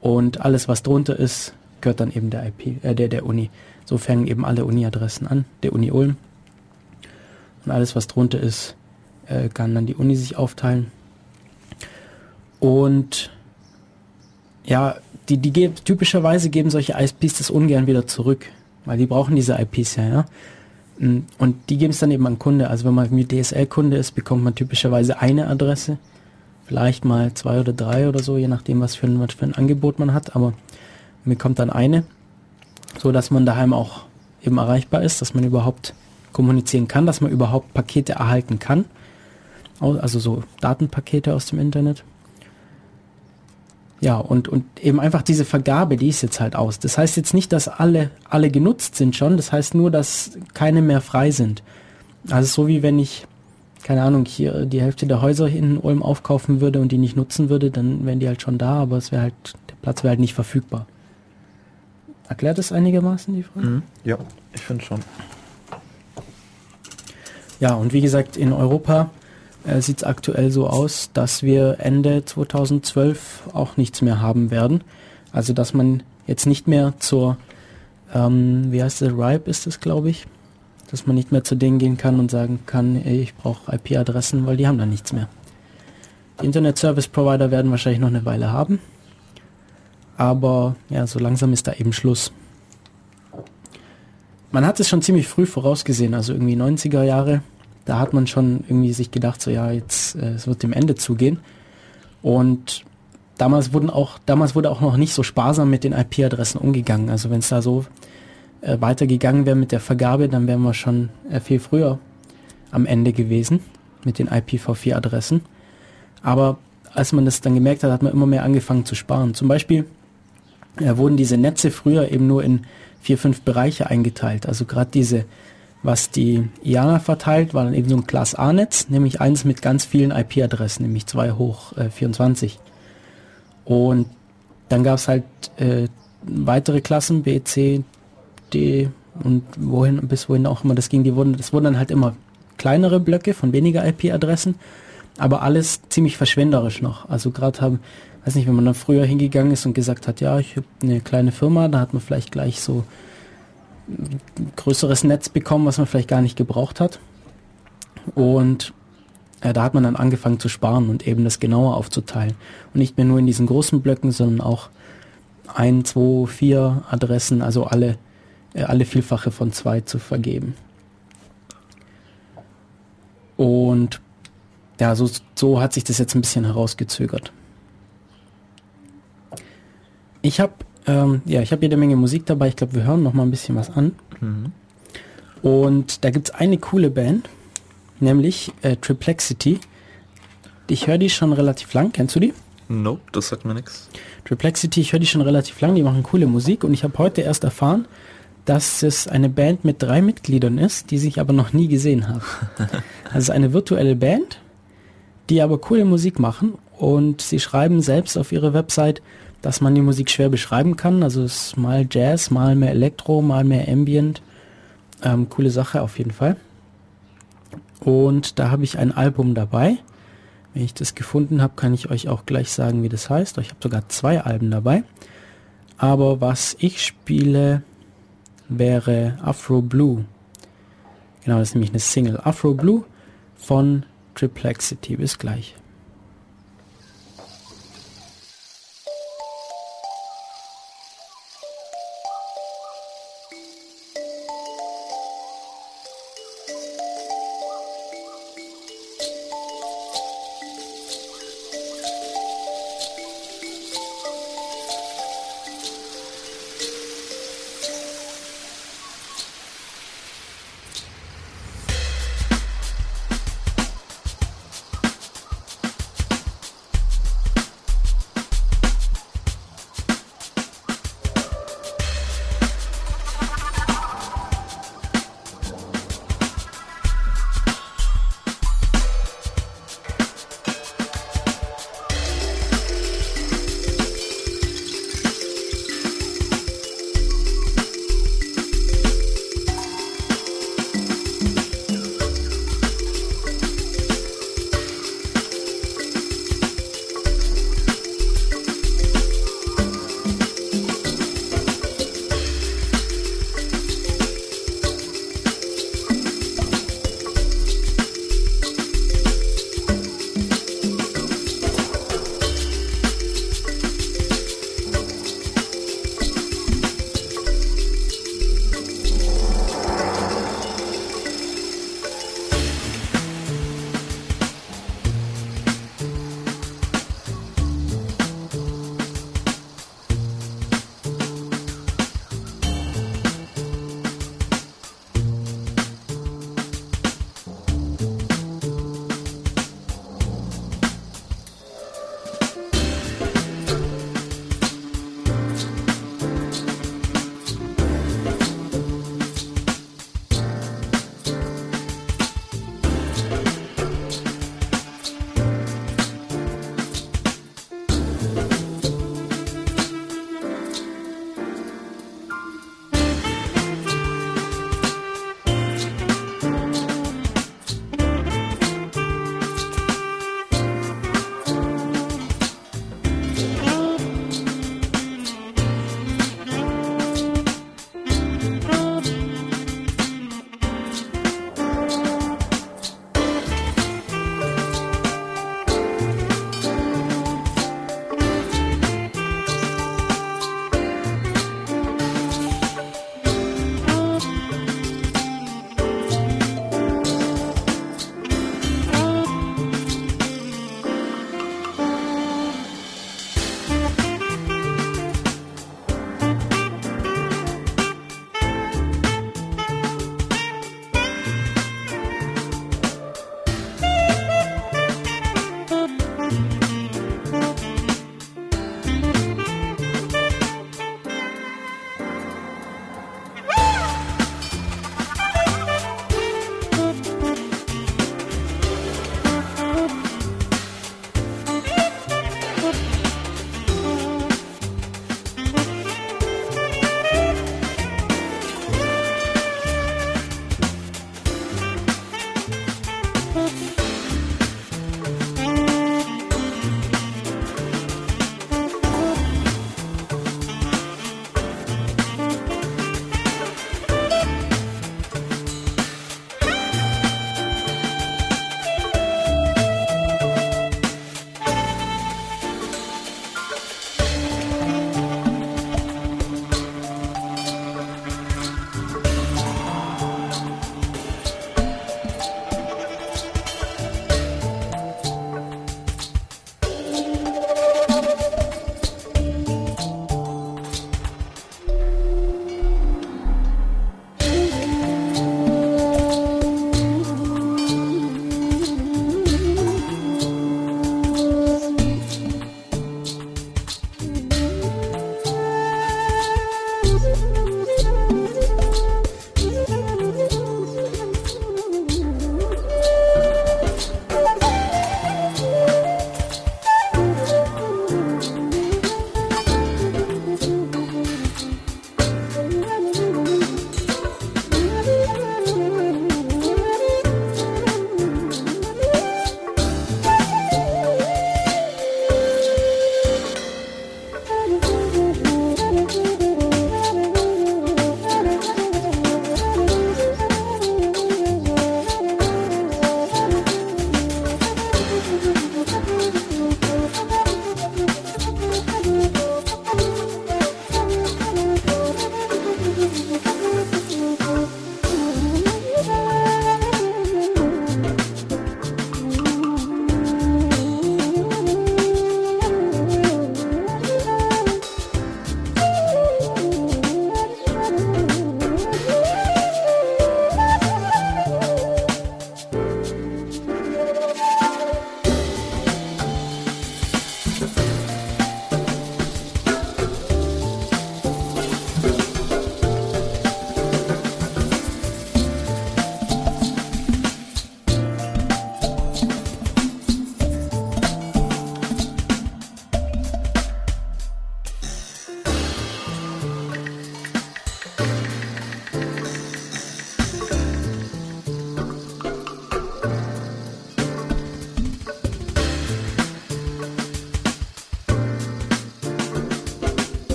und alles was drunter ist, gehört dann eben der IP, äh, der, der Uni. So fangen eben alle Uni-Adressen an, der Uni Ulm. Und alles, was drunter ist, äh, kann dann die Uni sich aufteilen. Und ja, die, die typischerweise geben solche ISPs das ungern wieder zurück, weil die brauchen diese IPs ja, ja. Mm, und die geben es dann eben an Kunde. Also wenn man mit DSL-Kunde ist, bekommt man typischerweise eine Adresse, vielleicht mal zwei oder drei oder so, je nachdem, was für ein, was für ein Angebot man hat, aber man bekommt dann eine, so dass man daheim auch eben erreichbar ist, dass man überhaupt kommunizieren kann, dass man überhaupt Pakete erhalten kann, also so Datenpakete aus dem Internet. Ja, und, und eben einfach diese Vergabe, die ist jetzt halt aus. Das heißt jetzt nicht, dass alle, alle genutzt sind schon, das heißt nur, dass keine mehr frei sind. Also so wie wenn ich, keine Ahnung, hier die Hälfte der Häuser in Ulm aufkaufen würde und die nicht nutzen würde, dann wären die halt schon da, aber es wäre halt, der Platz wäre halt nicht verfügbar. Erklärt das einigermaßen die Frage? Mhm. Ja, ich finde schon. Ja, und wie gesagt, in Europa äh, sieht es aktuell so aus, dass wir Ende 2012 auch nichts mehr haben werden. Also dass man jetzt nicht mehr zur, ähm, wie heißt es, RIPE ist es, glaube ich, dass man nicht mehr zu denen gehen kann und sagen kann, ey, ich brauche IP-Adressen, weil die haben dann nichts mehr. Die Internet Service Provider werden wahrscheinlich noch eine Weile haben, aber ja, so langsam ist da eben Schluss. Man hat es schon ziemlich früh vorausgesehen, also irgendwie 90er Jahre da hat man schon irgendwie sich gedacht, so ja, jetzt äh, es wird dem Ende zugehen. Und damals wurden auch, damals wurde auch noch nicht so sparsam mit den IP-Adressen umgegangen. Also wenn es da so äh, weitergegangen wäre mit der Vergabe, dann wären wir schon äh, viel früher am Ende gewesen mit den IPv4-Adressen. Aber als man das dann gemerkt hat, hat man immer mehr angefangen zu sparen. Zum Beispiel äh, wurden diese Netze früher eben nur in vier, fünf Bereiche eingeteilt. Also gerade diese was die IANA verteilt, war dann eben so ein Class A-Netz, nämlich eins mit ganz vielen IP-Adressen, nämlich 2 hoch äh, 24. Und dann gab es halt äh, weitere Klassen, B, C, D und wohin, bis wohin auch immer das ging, die wurden, das wurden dann halt immer kleinere Blöcke von weniger IP-Adressen, aber alles ziemlich verschwenderisch noch. Also gerade haben, weiß nicht, wenn man dann früher hingegangen ist und gesagt hat, ja, ich habe eine kleine Firma, da hat man vielleicht gleich so größeres Netz bekommen, was man vielleicht gar nicht gebraucht hat. Und äh, da hat man dann angefangen zu sparen und eben das genauer aufzuteilen. Und nicht mehr nur in diesen großen Blöcken, sondern auch ein, zwei, vier Adressen, also alle, äh, alle Vielfache von zwei zu vergeben. Und ja, so, so hat sich das jetzt ein bisschen herausgezögert. Ich habe ähm, ja, ich habe jede Menge Musik dabei. Ich glaube, wir hören noch mal ein bisschen was an. Mhm. Und da gibt es eine coole Band, nämlich äh, Triplexity. Ich höre die schon relativ lang. Kennst du die? Nope, das sagt mir nichts. Triplexity, ich höre die schon relativ lang. Die machen coole Musik und ich habe heute erst erfahren, dass es eine Band mit drei Mitgliedern ist, die sich aber noch nie gesehen haben. [LAUGHS] also eine virtuelle Band, die aber coole Musik machen und sie schreiben selbst auf ihrer Website, dass man die Musik schwer beschreiben kann. Also es ist mal Jazz, mal mehr Elektro, mal mehr Ambient. Ähm, coole Sache auf jeden Fall. Und da habe ich ein Album dabei. Wenn ich das gefunden habe, kann ich euch auch gleich sagen, wie das heißt. Ich habe sogar zwei Alben dabei. Aber was ich spiele, wäre Afro Blue. Genau, das ist nämlich eine Single. Afro Blue von Triplexity. Bis gleich.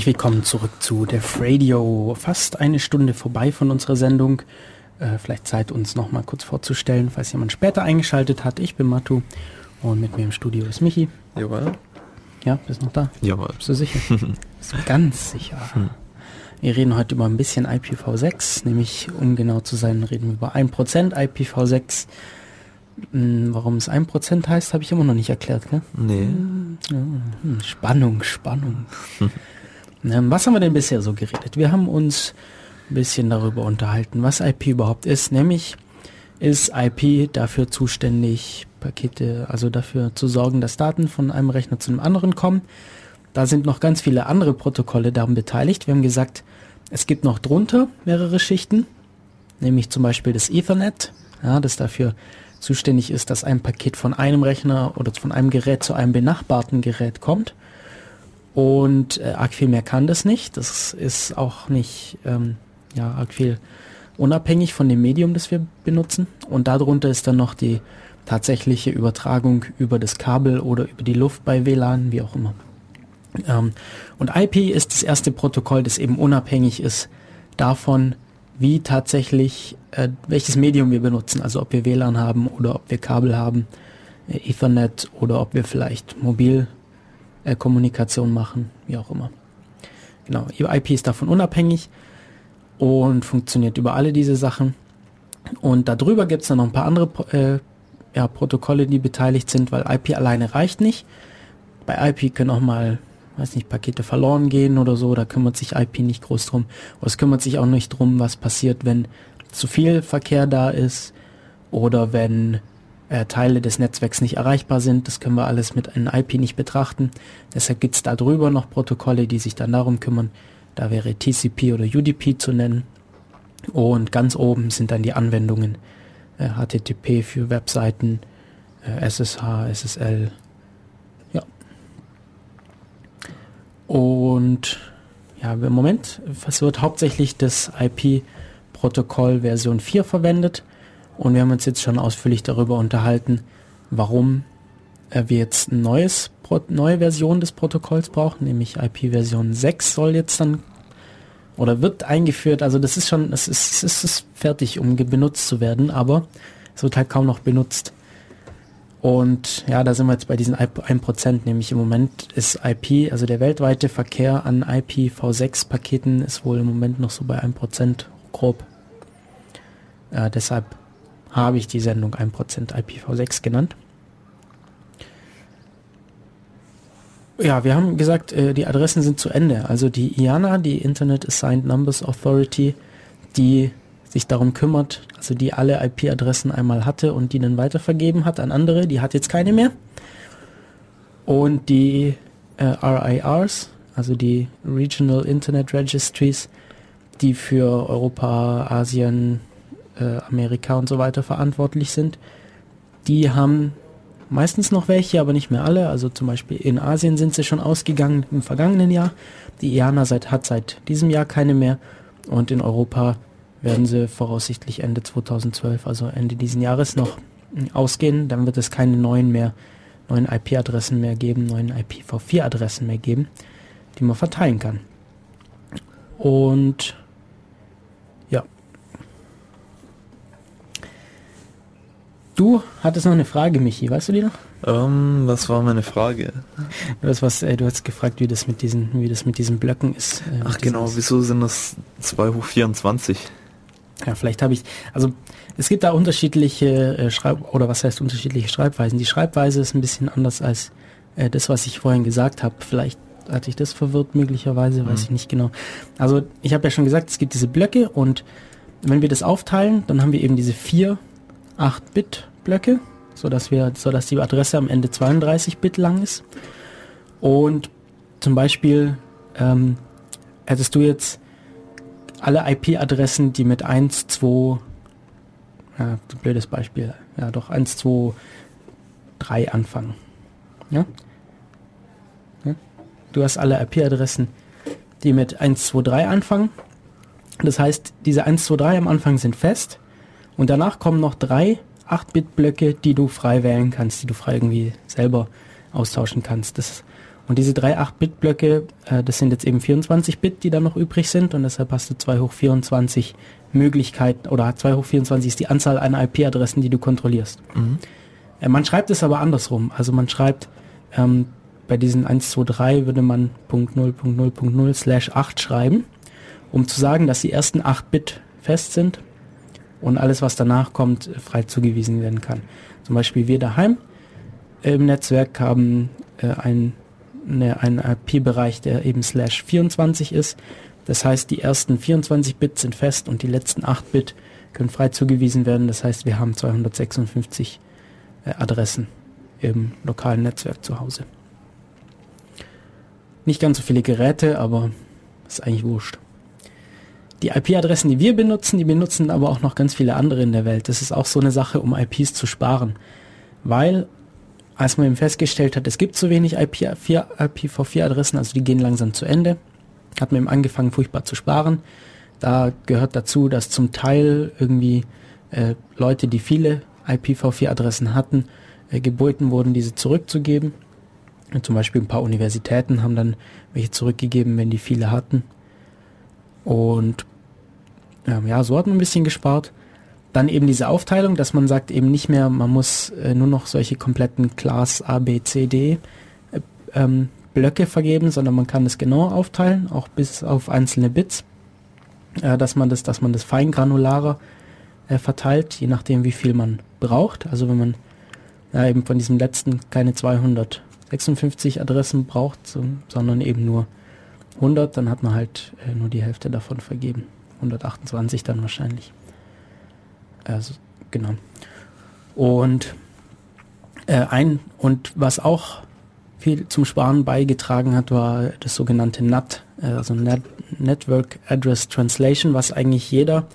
Herzlich willkommen zurück zu Def Radio. Fast eine Stunde vorbei von unserer Sendung. Äh, vielleicht Zeit, uns noch mal kurz vorzustellen, falls jemand später eingeschaltet hat. Ich bin Matu und mit mir im Studio ist Michi. Jawohl. Ja, bist noch da? Jawohl. Bist du sicher? [LAUGHS] bist du ganz sicher? Wir reden heute über ein bisschen IPv6, nämlich um genau zu sein, reden wir über 1% IPv6. Hm, Warum es 1% heißt, habe ich immer noch nicht erklärt, gell? Nee. Hm, Spannung, Spannung. [LAUGHS] Ähm, Was haben wir denn bisher so geredet? Wir haben uns ein bisschen darüber unterhalten, was IP überhaupt ist. Nämlich ist IP dafür zuständig, Pakete, also dafür zu sorgen, dass Daten von einem Rechner zu einem anderen kommen. Da sind noch ganz viele andere Protokolle daran beteiligt. Wir haben gesagt, es gibt noch drunter mehrere Schichten, nämlich zum Beispiel das Ethernet, ja, das dafür zuständig ist, dass ein Paket von einem Rechner oder von einem Gerät zu einem benachbarten Gerät kommt. Und äh, arg mehr kann das nicht. Das ist auch nicht ähm, ja, arg unabhängig von dem Medium, das wir benutzen. Und darunter ist dann noch die tatsächliche Übertragung über das Kabel oder über die Luft bei WLAN, wie auch immer. Ähm, und IP ist das erste Protokoll, das eben unabhängig ist davon, wie tatsächlich, äh, welches Medium wir benutzen. Also ob wir WLAN haben oder ob wir Kabel haben, äh, Ethernet oder ob wir vielleicht Mobilkommunikation äh, Kommunikation machen, wie auch immer. Genau, IP ist davon unabhängig und funktioniert über alle diese Sachen. Und darüber gibt es dann noch ein paar andere äh, ja, Protokolle, die beteiligt sind, weil IP alleine reicht nicht. Bei IP können auch mal, weiß nicht, Pakete verloren gehen oder so, da kümmert sich IP nicht groß drum. Aber es kümmert sich auch nicht drum, was passiert, wenn zu viel Verkehr da ist oder wenn äh, Teile des Netzwerks nicht erreichbar sind. Das können wir alles mit einem IP nicht betrachten. Deshalb gibt es da drüber noch Protokolle, die sich dann darum kümmern. Da wäre TCP oder UDP zu nennen. Und ganz oben sind dann die Anwendungen äh, HTTP für Webseiten, äh, SSH, SSL. Ja. Und ja, im Moment es wird hauptsächlich das IP-Protokoll Version 4 verwendet. Und wir haben uns jetzt schon ausführlich darüber unterhalten, warum äh, wir jetzt ein neues, neue Version des Protokolls brauchen, nämlich IP-Version 6 soll jetzt dann oder wird eingeführt. Also das ist schon, es ist, es ist fertig, um benutzt zu werden, aber es wird halt kaum noch benutzt. Und ja, da sind wir jetzt bei diesen 1%, nämlich im Moment ist IP, also der weltweite Verkehr an IPv6-Paketen ist wohl im Moment noch so bei 1% grob. Äh, deshalb habe ich die Sendung 1% IPv6 genannt. Ja, wir haben gesagt, äh, die Adressen sind zu Ende. Also die IANA, die Internet Assigned Numbers Authority, die sich darum kümmert, also die alle IP-Adressen einmal hatte und die dann weitervergeben hat an andere, die hat jetzt keine mehr. Und die äh, RIRs, also die Regional Internet Registries, die für Europa, Asien, äh, Amerika und so weiter verantwortlich sind, die haben meistens noch welche, aber nicht mehr alle. Also zum Beispiel in Asien sind sie schon ausgegangen im vergangenen Jahr. Die IANA seit, hat seit diesem Jahr keine mehr. Und in Europa werden sie voraussichtlich Ende 2012, also Ende diesen Jahres noch ausgehen. Dann wird es keine neuen mehr, neuen IP-Adressen mehr geben, neuen IPv4-Adressen mehr geben, die man verteilen kann. Und Du hattest noch eine Frage, Michi, weißt du die noch? Ähm, was war meine Frage? Du hast was, äh, du hast gefragt, wie das mit diesen, wie das mit diesen Blöcken ist. äh, Ach genau, wieso sind das 2 hoch 24? Ja, vielleicht habe ich, also es gibt da unterschiedliche äh, Schreib oder was heißt unterschiedliche Schreibweisen. Die Schreibweise ist ein bisschen anders als äh, das, was ich vorhin gesagt habe. Vielleicht hatte ich das verwirrt möglicherweise, weiß Mhm. ich nicht genau. Also ich habe ja schon gesagt, es gibt diese Blöcke und wenn wir das aufteilen, dann haben wir eben diese vier 8-Bit-Blöcke, so dass wir, so dass die Adresse am Ende 32 Bit lang ist. Und zum Beispiel ähm, hättest du jetzt alle IP-Adressen, die mit 1, 2, ja, blödes Beispiel, ja doch 1, 2, 3 anfangen. Ja? ja? Du hast alle IP-Adressen, die mit 1, 2, 3 anfangen. Das heißt, diese 1, 2, 3 am Anfang sind fest und danach kommen noch drei 8-Bit-Blöcke, die du frei wählen kannst, die du frei irgendwie selber austauschen kannst. Das, Und diese drei 8-Bit-Blöcke, äh, das sind jetzt eben 24 Bit, die da noch übrig sind und deshalb hast du 2 hoch 24 Möglichkeiten oder 2 hoch 24 ist die Anzahl an IP-Adressen, die du kontrollierst. Äh, man schreibt es aber andersrum. Also man schreibt ähm, bei diesen 1, 2, 3 würde man Punkt 0, Punkt 0, Punkt 0 slash 8 schreiben, um zu sagen, dass die ersten 8 Bit fest sind und alles, was danach kommt, äh, frei zugewiesen werden kann. Zum Beispiel wir daheim im Netzwerk haben äh, ein, eine, einen IP-Bereich, der eben slash 24 ist. Das heißt, die ersten 24 Bit sind fest und die letzten 8 Bit können frei zugewiesen werden. Das heißt, wir haben 256 äh, Adressen im lokalen Netzwerk zu Hause. Nicht ganz so viele Geräte, aber ist eigentlich wurscht. Die IP-Adressen, die wir benutzen, die benutzen aber auch noch ganz viele andere in der Welt. Das ist auch so eine Sache, um IPs zu sparen. Weil, als man eben festgestellt hat, es gibt zu wenig IPv4-Adressen, also die gehen langsam zu Ende, hat man eben angefangen, furchtbar zu sparen. Da gehört dazu, dass zum Teil irgendwie äh, Leute, die viele IPv4-Adressen hatten, äh, geboten wurden, diese zurückzugeben. Und zum Beispiel ein paar Universitäten haben dann welche zurückgegeben, wenn die viele hatten. Und ähm, ja, so hat man ein bisschen gespart. Dann eben diese Aufteilung, dass man sagt eben nicht mehr, man muss äh, nur noch solche kompletten Class A, B, C, D äh, ähm, Blöcke vergeben, sondern man kann das genau aufteilen, auch bis auf einzelne Bits, äh, dass man das, dass man das feingranularer äh, verteilt, je nachdem wie viel man braucht. Also wenn man ja, eben von diesem letzten keine 256 Adressen braucht, so, sondern eben nur 100, dann hat man halt äh, nur die Hälfte davon vergeben. 128 dann wahrscheinlich. Also, genau. Und äh, ein und was auch viel zum Sparen beigetragen hat, war das sogenannte NAT, äh, also Net Network Address Translation, was eigentlich jeder,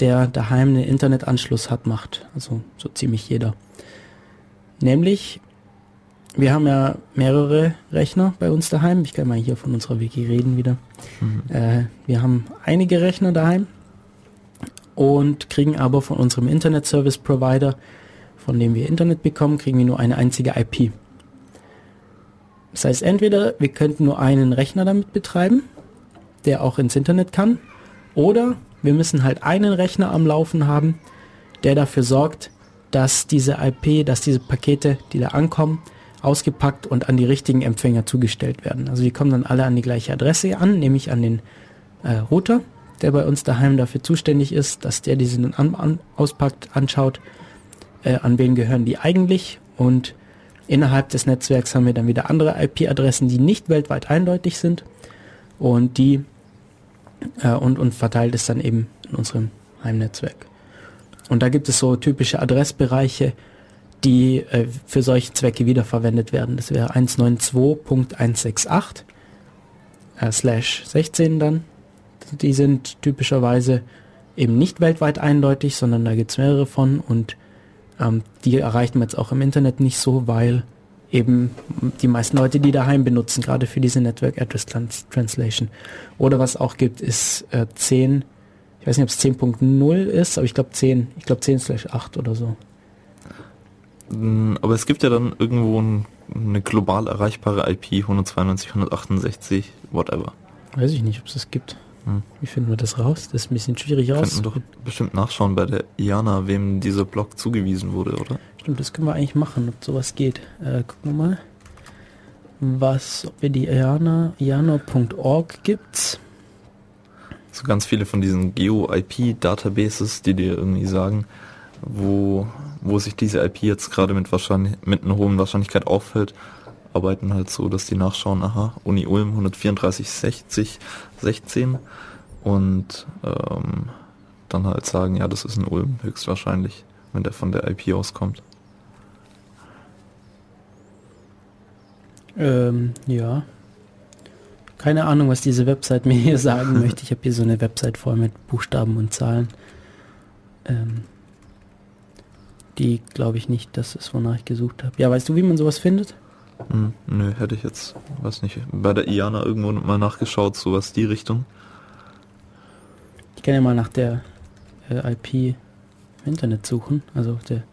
der daheim einen Internetanschluss hat, macht. Also so ziemlich jeder. Nämlich, wir haben ja mehrere Rechner bei uns daheim. Ich kann mal hier von unserer Wiki reden wieder. Mhm. Äh, wir haben einige Rechner daheim und kriegen aber von unserem Internet Service Provider, von dem wir Internet bekommen, kriegen wir nur eine einzige IP. Das heißt, entweder wir könnten nur einen Rechner damit betreiben, der auch ins Internet kann, oder wir müssen halt einen Rechner am Laufen haben, der dafür sorgt, dass diese IP, dass diese Pakete, die da ankommen, ausgepackt und an die richtigen Empfänger zugestellt werden. Also die kommen dann alle an die gleiche Adresse an, nämlich an den äh, Router, der bei uns daheim dafür zuständig ist, dass der diese dann an, an, auspackt, anschaut, äh, an wen gehören die eigentlich und innerhalb des Netzwerks haben wir dann wieder andere IP-Adressen, die nicht weltweit eindeutig sind und die äh, und, und verteilt es dann eben in unserem Heimnetzwerk. Und da gibt es so typische Adressbereiche, die äh, für solche Zwecke wiederverwendet werden. Das wäre 192.168 äh, slash 16 dann. Die sind typischerweise eben nicht weltweit eindeutig, sondern da gibt es mehrere von und ähm, die erreicht man jetzt auch im Internet nicht so, weil eben die meisten Leute die daheim benutzen, gerade für diese Network Address Translation. Oder was auch gibt, ist äh, 10, ich weiß nicht, ob es 10.0 ist, aber ich glaube 10, ich glaube 10 slash 8 oder so. Mm, aber es gibt ja dann irgendwo ein, eine global erreichbare IP, 192, 168, whatever. Weiß ich nicht, ob es das gibt. Hm. Wie finden wir das raus? Das ist ein bisschen schwierig raus. Könnten doch bestimmt nachschauen bei der IANA, wem dieser Block zugewiesen wurde, oder? Stimmt, das können wir eigentlich machen, ob sowas geht. Äh, gucken wir mal. Was, ob wir die IANA, IANA.org gibt's. So ganz viele von diesen Geo-IP-Databases, die dir irgendwie sagen, wo, wo sich diese IP jetzt gerade mit wahrscheinlich mit einer hohen Wahrscheinlichkeit auffällt, arbeiten halt so, dass die nachschauen, aha, Uni Ulm 134 60 16 und ähm, dann halt sagen, ja, das ist ein Ulm höchstwahrscheinlich, wenn der von der IP auskommt. Ähm, ja. Keine Ahnung, was diese Website [LAUGHS] mir hier sagen möchte. Ich habe hier so eine Website voll mit Buchstaben und Zahlen. Ähm, die glaube ich nicht, das ist, wonach ich gesucht habe. Ja, weißt du, wie man sowas findet? Hm, nö, hätte ich jetzt, weiß nicht, bei der IANA irgendwo mal nachgeschaut, sowas die Richtung. Ich kann ja mal nach der äh, IP im Internet suchen, also der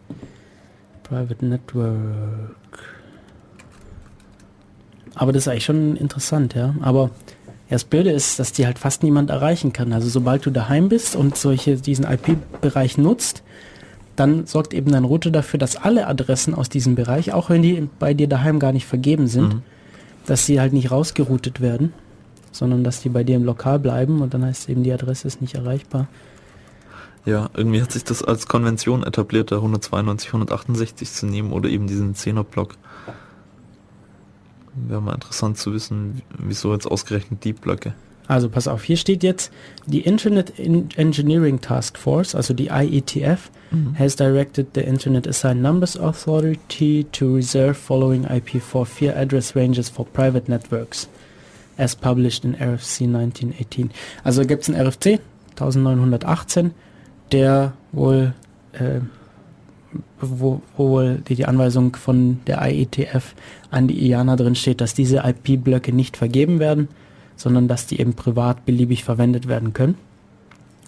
aber das ist eigentlich schon interessant, ja. Aber ja, das Blöde ist, dass die halt fast niemand erreichen kann. Also sobald du daheim bist und solche diesen IP-Bereich nutzt, dann sorgt eben dein Router dafür, dass alle Adressen aus diesem Bereich, auch wenn die bei dir daheim gar nicht vergeben sind, Mhm. dass sie halt nicht rausgeroutet werden, sondern dass die bei dir im Lokal bleiben und dann heißt eben, die Adresse ist nicht erreichbar. Ja, irgendwie hat sich das als Konvention etabliert, da 192, 168 zu nehmen oder eben diesen 10er-Block. Wäre mal interessant zu wissen, wieso jetzt ausgerechnet die Blöcke. Also pass auf, hier steht jetzt, die Internet In Engineering Task Force, also die IETF, has directed the Internet Assigned Numbers Authority to reserve following IP44 address ranges for private networks, as published in RFC 1918. Also gibt es einen RFC 1918, der wohl, äh, wo, wo wohl die, die Anweisung von der IETF an die IANA drin steht, dass diese IP-Blöcke nicht vergeben werden sondern dass die eben privat beliebig verwendet werden können.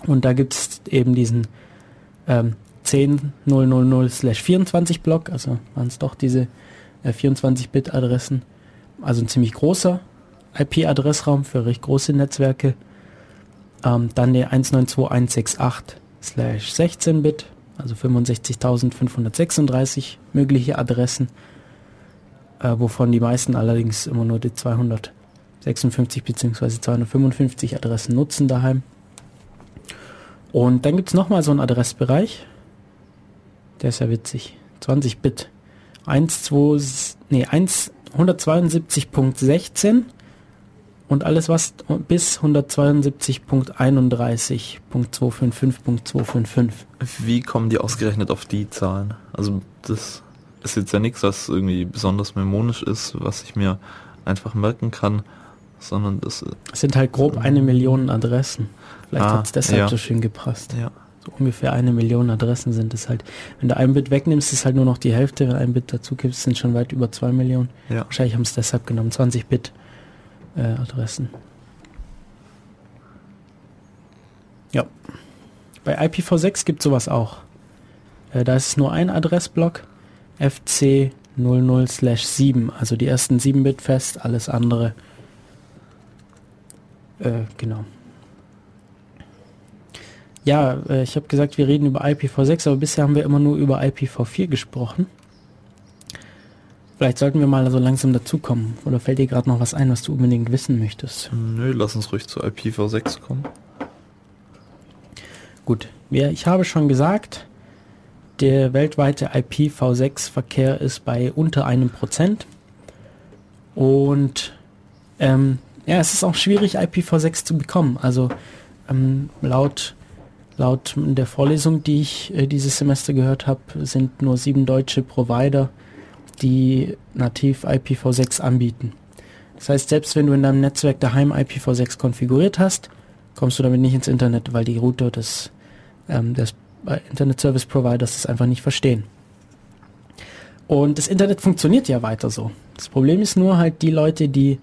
Und da gibt es eben diesen ähm, 10.000/24 Block, also waren es doch diese äh, 24-Bit-Adressen, also ein ziemlich großer IP-Adressraum für recht große Netzwerke. Ähm, dann der 192.168/16-Bit, also 65.536 mögliche Adressen, äh, wovon die meisten allerdings immer nur die 200 56 bzw. 255 Adressen nutzen daheim. Und dann gibt es nochmal so einen Adressbereich. Der ist ja witzig. 20 Bit. 1, 2, nee, 1, 172.16 und alles was bis 172.31.255.255. Wie kommen die ausgerechnet auf die Zahlen? Also das ist jetzt ja nichts, was irgendwie besonders mnemonisch ist, was ich mir einfach merken kann, sondern das Es sind halt grob eine Million Adressen. Vielleicht Ah, hat es deshalb ja. so schön gepasst. ja. So ungefähr eine Million Adressen sind es halt. Wenn du ein Bit wegnimmst, ist halt nur noch die Hälfte. Wenn ein Bit dazu gibst, sind schon weit über zwei Millionen. Ja. Wahrscheinlich haben es deshalb genommen. 20 Bit äh, Adressen. Ja. Bei IPv6 gibt sowas auch. Äh, da ist es nur ein Adressblock. FC 00/7. Also die ersten 7 Bit fest, alles andere. Äh, genau. Ja, äh, ich habe gesagt, wir reden über IPv6, aber bisher haben wir immer nur über IPv4 gesprochen. Vielleicht sollten wir mal so langsam dazukommen. Oder fällt dir gerade noch was ein, was du unbedingt wissen möchtest? Nö, lass uns ruhig zu IPv6 kommen. Gut, wir, ich habe schon gesagt, der weltweite IPv6-Verkehr ist bei unter einem Prozent. Und ähm, ja, es ist auch schwierig, IPv6 zu bekommen. Also ähm, laut, laut der Vorlesung, die ich äh, dieses Semester gehört habe, sind nur sieben deutsche Provider, die nativ IPv6 anbieten. Das heißt, selbst wenn du in deinem Netzwerk daheim IPv6 konfiguriert hast, kommst du damit nicht ins Internet, weil die Router des, ähm, des äh, Internet Service Providers das einfach nicht verstehen. Und das Internet funktioniert ja weiter so. Das Problem ist nur halt die Leute, die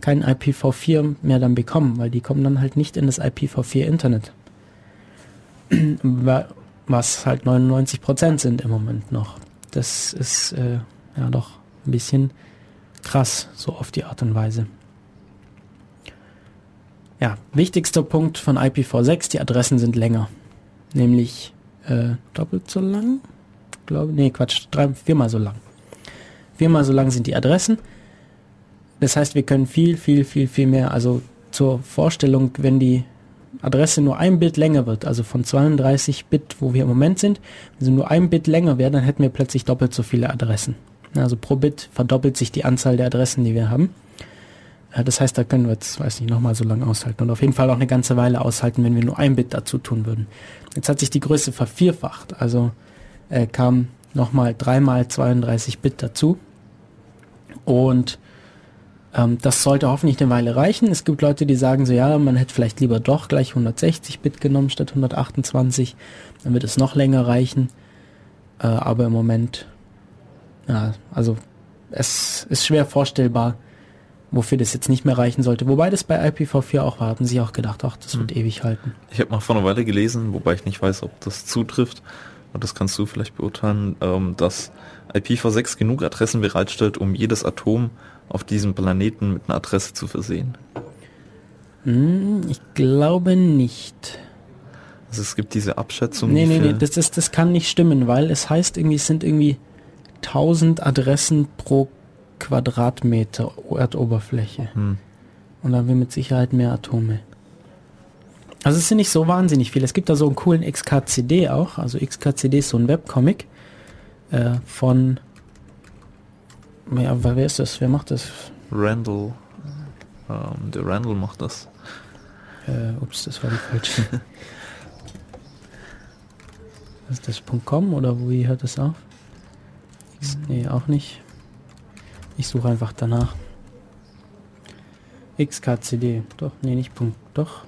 kein IPv4 mehr dann bekommen, weil die kommen dann halt nicht in das IPv4 Internet. Wa- Was halt 99% sind im Moment noch. Das ist äh, ja doch ein bisschen krass, so auf die Art und Weise. Ja, wichtigster Punkt von IPv6, die Adressen sind länger. Nämlich äh, doppelt so lang? Glaube, nee, Quatsch, drei, viermal so lang. Viermal so lang sind die Adressen. Das heißt, wir können viel, viel, viel, viel mehr. Also zur Vorstellung, wenn die Adresse nur ein Bit länger wird, also von 32 Bit, wo wir im Moment sind, wenn sie nur ein Bit länger wäre, dann hätten wir plötzlich doppelt so viele Adressen. Also pro Bit verdoppelt sich die Anzahl der Adressen, die wir haben. Das heißt, da können wir jetzt, weiß nicht, nochmal so lange aushalten und auf jeden Fall auch eine ganze Weile aushalten, wenn wir nur ein Bit dazu tun würden. Jetzt hat sich die Größe vervierfacht, also äh, kam nochmal dreimal 32 Bit dazu. Und ähm, das sollte hoffentlich eine Weile reichen. Es gibt Leute, die sagen so, ja, man hätte vielleicht lieber doch gleich 160 Bit genommen statt 128. Dann wird es noch länger reichen. Äh, aber im Moment, ja, also es ist schwer vorstellbar, wofür das jetzt nicht mehr reichen sollte. Wobei das bei IPv4 auch war, hatten sie auch gedacht, ach, das wird ewig halten. Ich habe mal vor einer Weile gelesen, wobei ich nicht weiß, ob das zutrifft, und das kannst du vielleicht beurteilen, ähm, dass IPv6 genug Adressen bereitstellt, um jedes Atom auf diesem Planeten mit einer Adresse zu versehen? Hm, ich glaube nicht. Also es gibt diese Abschätzung. Nee, nee, nee, das, das, das kann nicht stimmen, weil es heißt irgendwie, es sind irgendwie 1000 Adressen pro Quadratmeter Erdoberfläche. Hm. Und haben wir mit Sicherheit mehr Atome. Also es sind nicht so wahnsinnig viele. Es gibt da so einen coolen XKCD auch. Also XKCD ist so ein Webcomic äh, von... Ja, wer ist das? Wer macht das? Randall. Ähm, der Randall macht das. Äh, ups, das war die falsche. [LAUGHS] ist das .com oder wie hört das auf? X, nee, auch nicht. Ich suche einfach danach. XKCD. Doch, nee, nicht Punkt. Doch.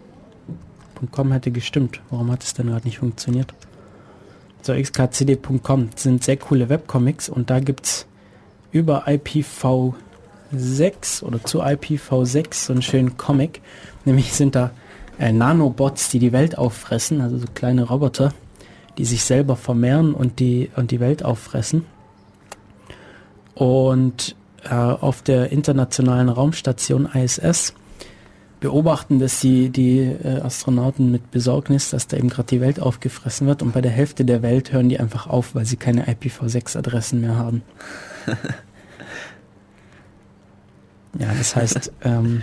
.com hätte gestimmt. Warum hat es denn gerade nicht funktioniert? So, xkcd.com sind sehr coole Webcomics und da gibt's über IPv6 oder zu IPv6 so einen schönen Comic. Nämlich sind da äh, Nanobots, die die Welt auffressen, also so kleine Roboter, die sich selber vermehren und die, und die Welt auffressen. Und äh, auf der internationalen Raumstation ISS beobachten das die, die äh, Astronauten mit Besorgnis, dass da eben gerade die Welt aufgefressen wird und bei der Hälfte der Welt hören die einfach auf, weil sie keine IPv6-Adressen mehr haben. Ja, das heißt, ähm,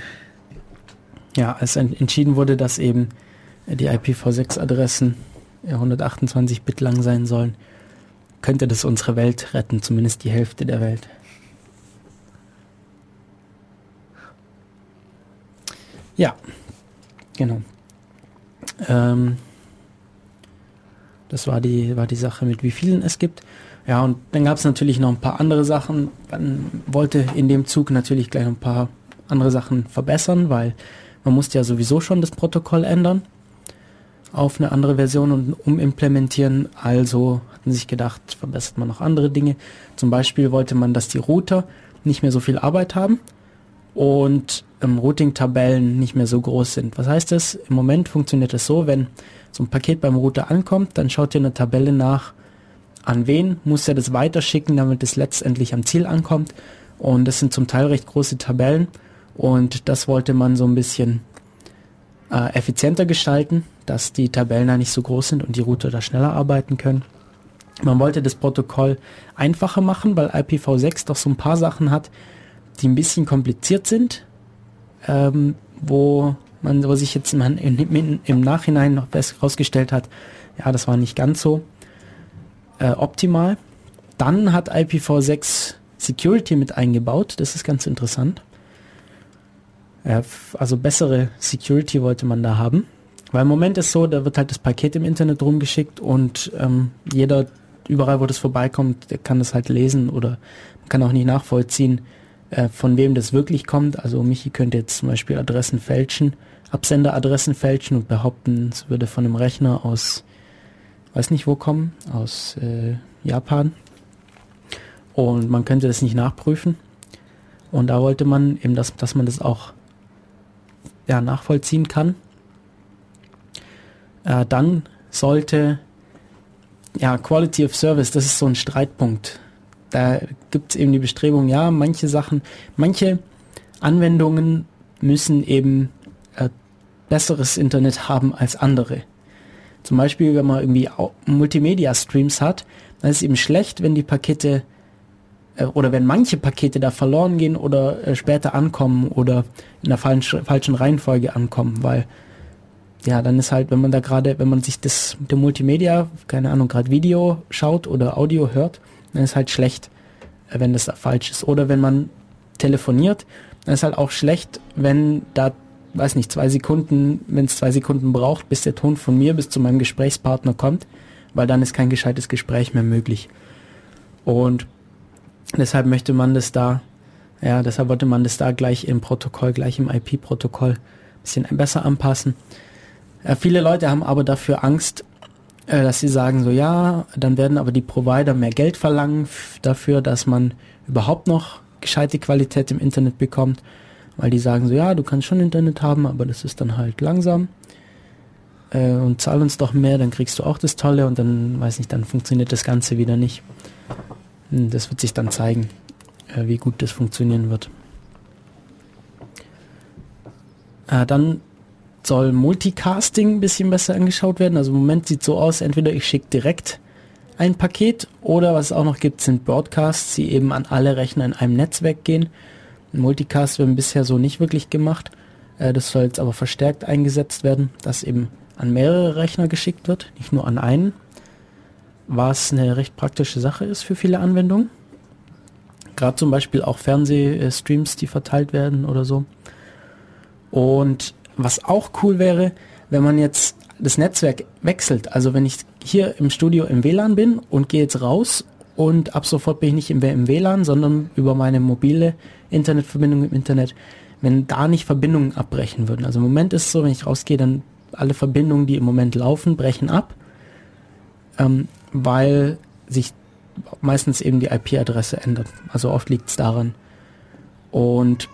ja, als en- entschieden wurde, dass eben die IPv6-Adressen 128 Bit lang sein sollen, könnte das unsere Welt retten, zumindest die Hälfte der Welt. Ja, genau. Ähm, das war die, war die Sache, mit wie vielen es gibt. Ja, und dann gab es natürlich noch ein paar andere Sachen. Man wollte in dem Zug natürlich gleich ein paar andere Sachen verbessern, weil man musste ja sowieso schon das Protokoll ändern auf eine andere Version und umimplementieren. Also hatten sich gedacht, verbessert man noch andere Dinge. Zum Beispiel wollte man, dass die Router nicht mehr so viel Arbeit haben und ähm, Routing-Tabellen nicht mehr so groß sind. Was heißt das? Im Moment funktioniert es so, wenn so ein Paket beim Router ankommt, dann schaut ihr eine Tabelle nach, an wen muss er das weiterschicken, damit es letztendlich am Ziel ankommt. Und das sind zum Teil recht große Tabellen und das wollte man so ein bisschen äh, effizienter gestalten, dass die Tabellen da nicht so groß sind und die Router da schneller arbeiten können. Man wollte das Protokoll einfacher machen, weil IPv6 doch so ein paar Sachen hat, die ein bisschen kompliziert sind, ähm, wo man wo sich jetzt im, im, im Nachhinein noch herausgestellt hat, ja, das war nicht ganz so äh, optimal. Dann hat IPv6 Security mit eingebaut, das ist ganz interessant. Äh, also bessere Security wollte man da haben. Weil im Moment ist so, da wird halt das Paket im Internet rumgeschickt und ähm, jeder, überall wo das vorbeikommt, der kann das halt lesen oder kann auch nicht nachvollziehen, äh, von wem das wirklich kommt. Also Michi könnte jetzt zum Beispiel Adressen fälschen, Absenderadressen fälschen und behaupten, es würde von einem Rechner aus, weiß nicht wo kommen, aus äh, Japan. Und man könnte das nicht nachprüfen. Und da wollte man eben, dass, dass man das auch ja, nachvollziehen kann. Äh, dann sollte ja Quality of Service, das ist so ein Streitpunkt. Da gibt es eben die Bestrebung, ja, manche Sachen, manche Anwendungen müssen eben äh, besseres Internet haben als andere. Zum Beispiel, wenn man irgendwie Multimedia-Streams hat, dann ist es eben schlecht, wenn die Pakete äh, oder wenn manche Pakete da verloren gehen oder äh, später ankommen oder in der falschen, falschen Reihenfolge ankommen, weil ja, dann ist halt, wenn man da gerade, wenn man sich das mit dem Multimedia, keine Ahnung, gerade Video schaut oder Audio hört, dann ist halt schlecht, äh, wenn das da falsch ist. Oder wenn man telefoniert, dann ist halt auch schlecht, wenn da, weiß nicht, zwei Sekunden, wenn es zwei Sekunden braucht, bis der Ton von mir bis zu meinem Gesprächspartner kommt, weil dann ist kein gescheites Gespräch mehr möglich. Und deshalb möchte man das da, ja, deshalb wollte man das da gleich im Protokoll, gleich im IP-Protokoll ein bisschen besser anpassen. Ja, viele Leute haben aber dafür Angst, äh, dass sie sagen so, ja, dann werden aber die Provider mehr Geld verlangen dafür, dass man überhaupt noch gescheite Qualität im Internet bekommt, weil die sagen so, ja, du kannst schon Internet haben, aber das ist dann halt langsam äh, und zahl uns doch mehr, dann kriegst du auch das Tolle und dann, weiß nicht, dann funktioniert das Ganze wieder nicht. Das wird sich dann zeigen, äh, wie gut das funktionieren wird. Äh, dann soll Multicasting ein bisschen besser angeschaut werden. Also im Moment sieht so aus, entweder ich schicke direkt ein Paket oder was es auch noch gibt, sind Broadcasts, die eben an alle Rechner in einem Netzwerk gehen. Multicast wird bisher so nicht wirklich gemacht. Äh, das soll jetzt aber verstärkt eingesetzt werden, dass eben an mehrere Rechner geschickt wird, nicht nur an einen. Was eine recht praktische Sache ist für viele Anwendungen. Gerade zum Beispiel auch Fernsehstreams, die verteilt werden oder so. Und was auch cool wäre, wenn man jetzt das Netzwerk wechselt. Also wenn ich hier im Studio im WLAN bin und gehe jetzt raus und ab sofort bin ich nicht im WLAN, sondern über meine mobile Internetverbindung im Internet, wenn da nicht Verbindungen abbrechen würden. Also im Moment ist es so, wenn ich rausgehe, dann alle Verbindungen, die im Moment laufen, brechen ab, ähm, weil sich meistens eben die IP-Adresse ändert. Also oft liegt es daran. Und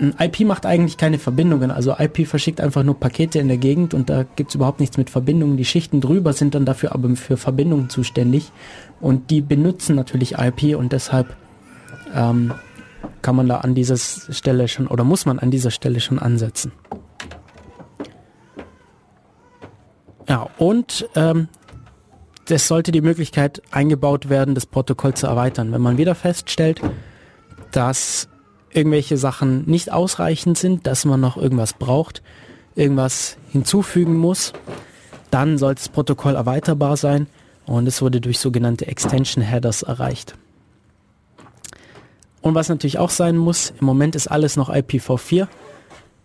ein IP macht eigentlich keine Verbindungen. Also IP verschickt einfach nur Pakete in der Gegend und da gibt es überhaupt nichts mit Verbindungen. Die Schichten drüber sind dann dafür aber für Verbindungen zuständig und die benutzen natürlich IP und deshalb ähm, kann man da an dieser Stelle schon oder muss man an dieser Stelle schon ansetzen. Ja, und ähm, es sollte die Möglichkeit eingebaut werden, das Protokoll zu erweitern. Wenn man wieder feststellt, dass irgendwelche Sachen nicht ausreichend sind, dass man noch irgendwas braucht, irgendwas hinzufügen muss, dann sollte das Protokoll erweiterbar sein und es wurde durch sogenannte Extension Headers erreicht. Und was natürlich auch sein muss, im Moment ist alles noch IPv4.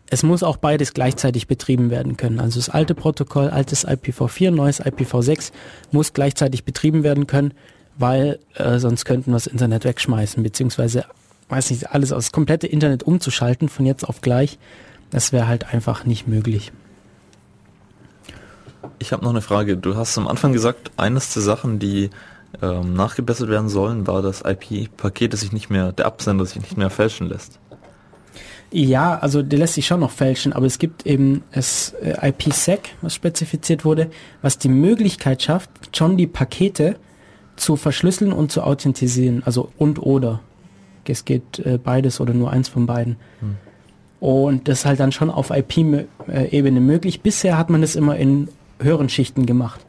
Es muss auch beides gleichzeitig betrieben werden können. Also das alte Protokoll, altes IPv4, neues IPv6 muss gleichzeitig betrieben werden können, weil äh, sonst könnten wir das Internet wegschmeißen, beziehungsweise weiß nicht, alles aus komplette Internet umzuschalten von jetzt auf gleich, das wäre halt einfach nicht möglich. Ich habe noch eine Frage. Du hast am Anfang gesagt, eines der Sachen, die ähm, nachgebessert werden sollen, war das IP-Paket, das sich nicht mehr, der Absender sich nicht mehr fälschen lässt. Ja, also der lässt sich schon noch fälschen, aber es gibt eben das äh, IPsec, was spezifiziert wurde, was die Möglichkeit schafft, schon die Pakete zu verschlüsseln und zu authentisieren, also und oder es geht äh, beides oder nur eins von beiden. Hm. Und das ist halt dann schon auf IP-Ebene möglich. Bisher hat man das immer in höheren Schichten gemacht.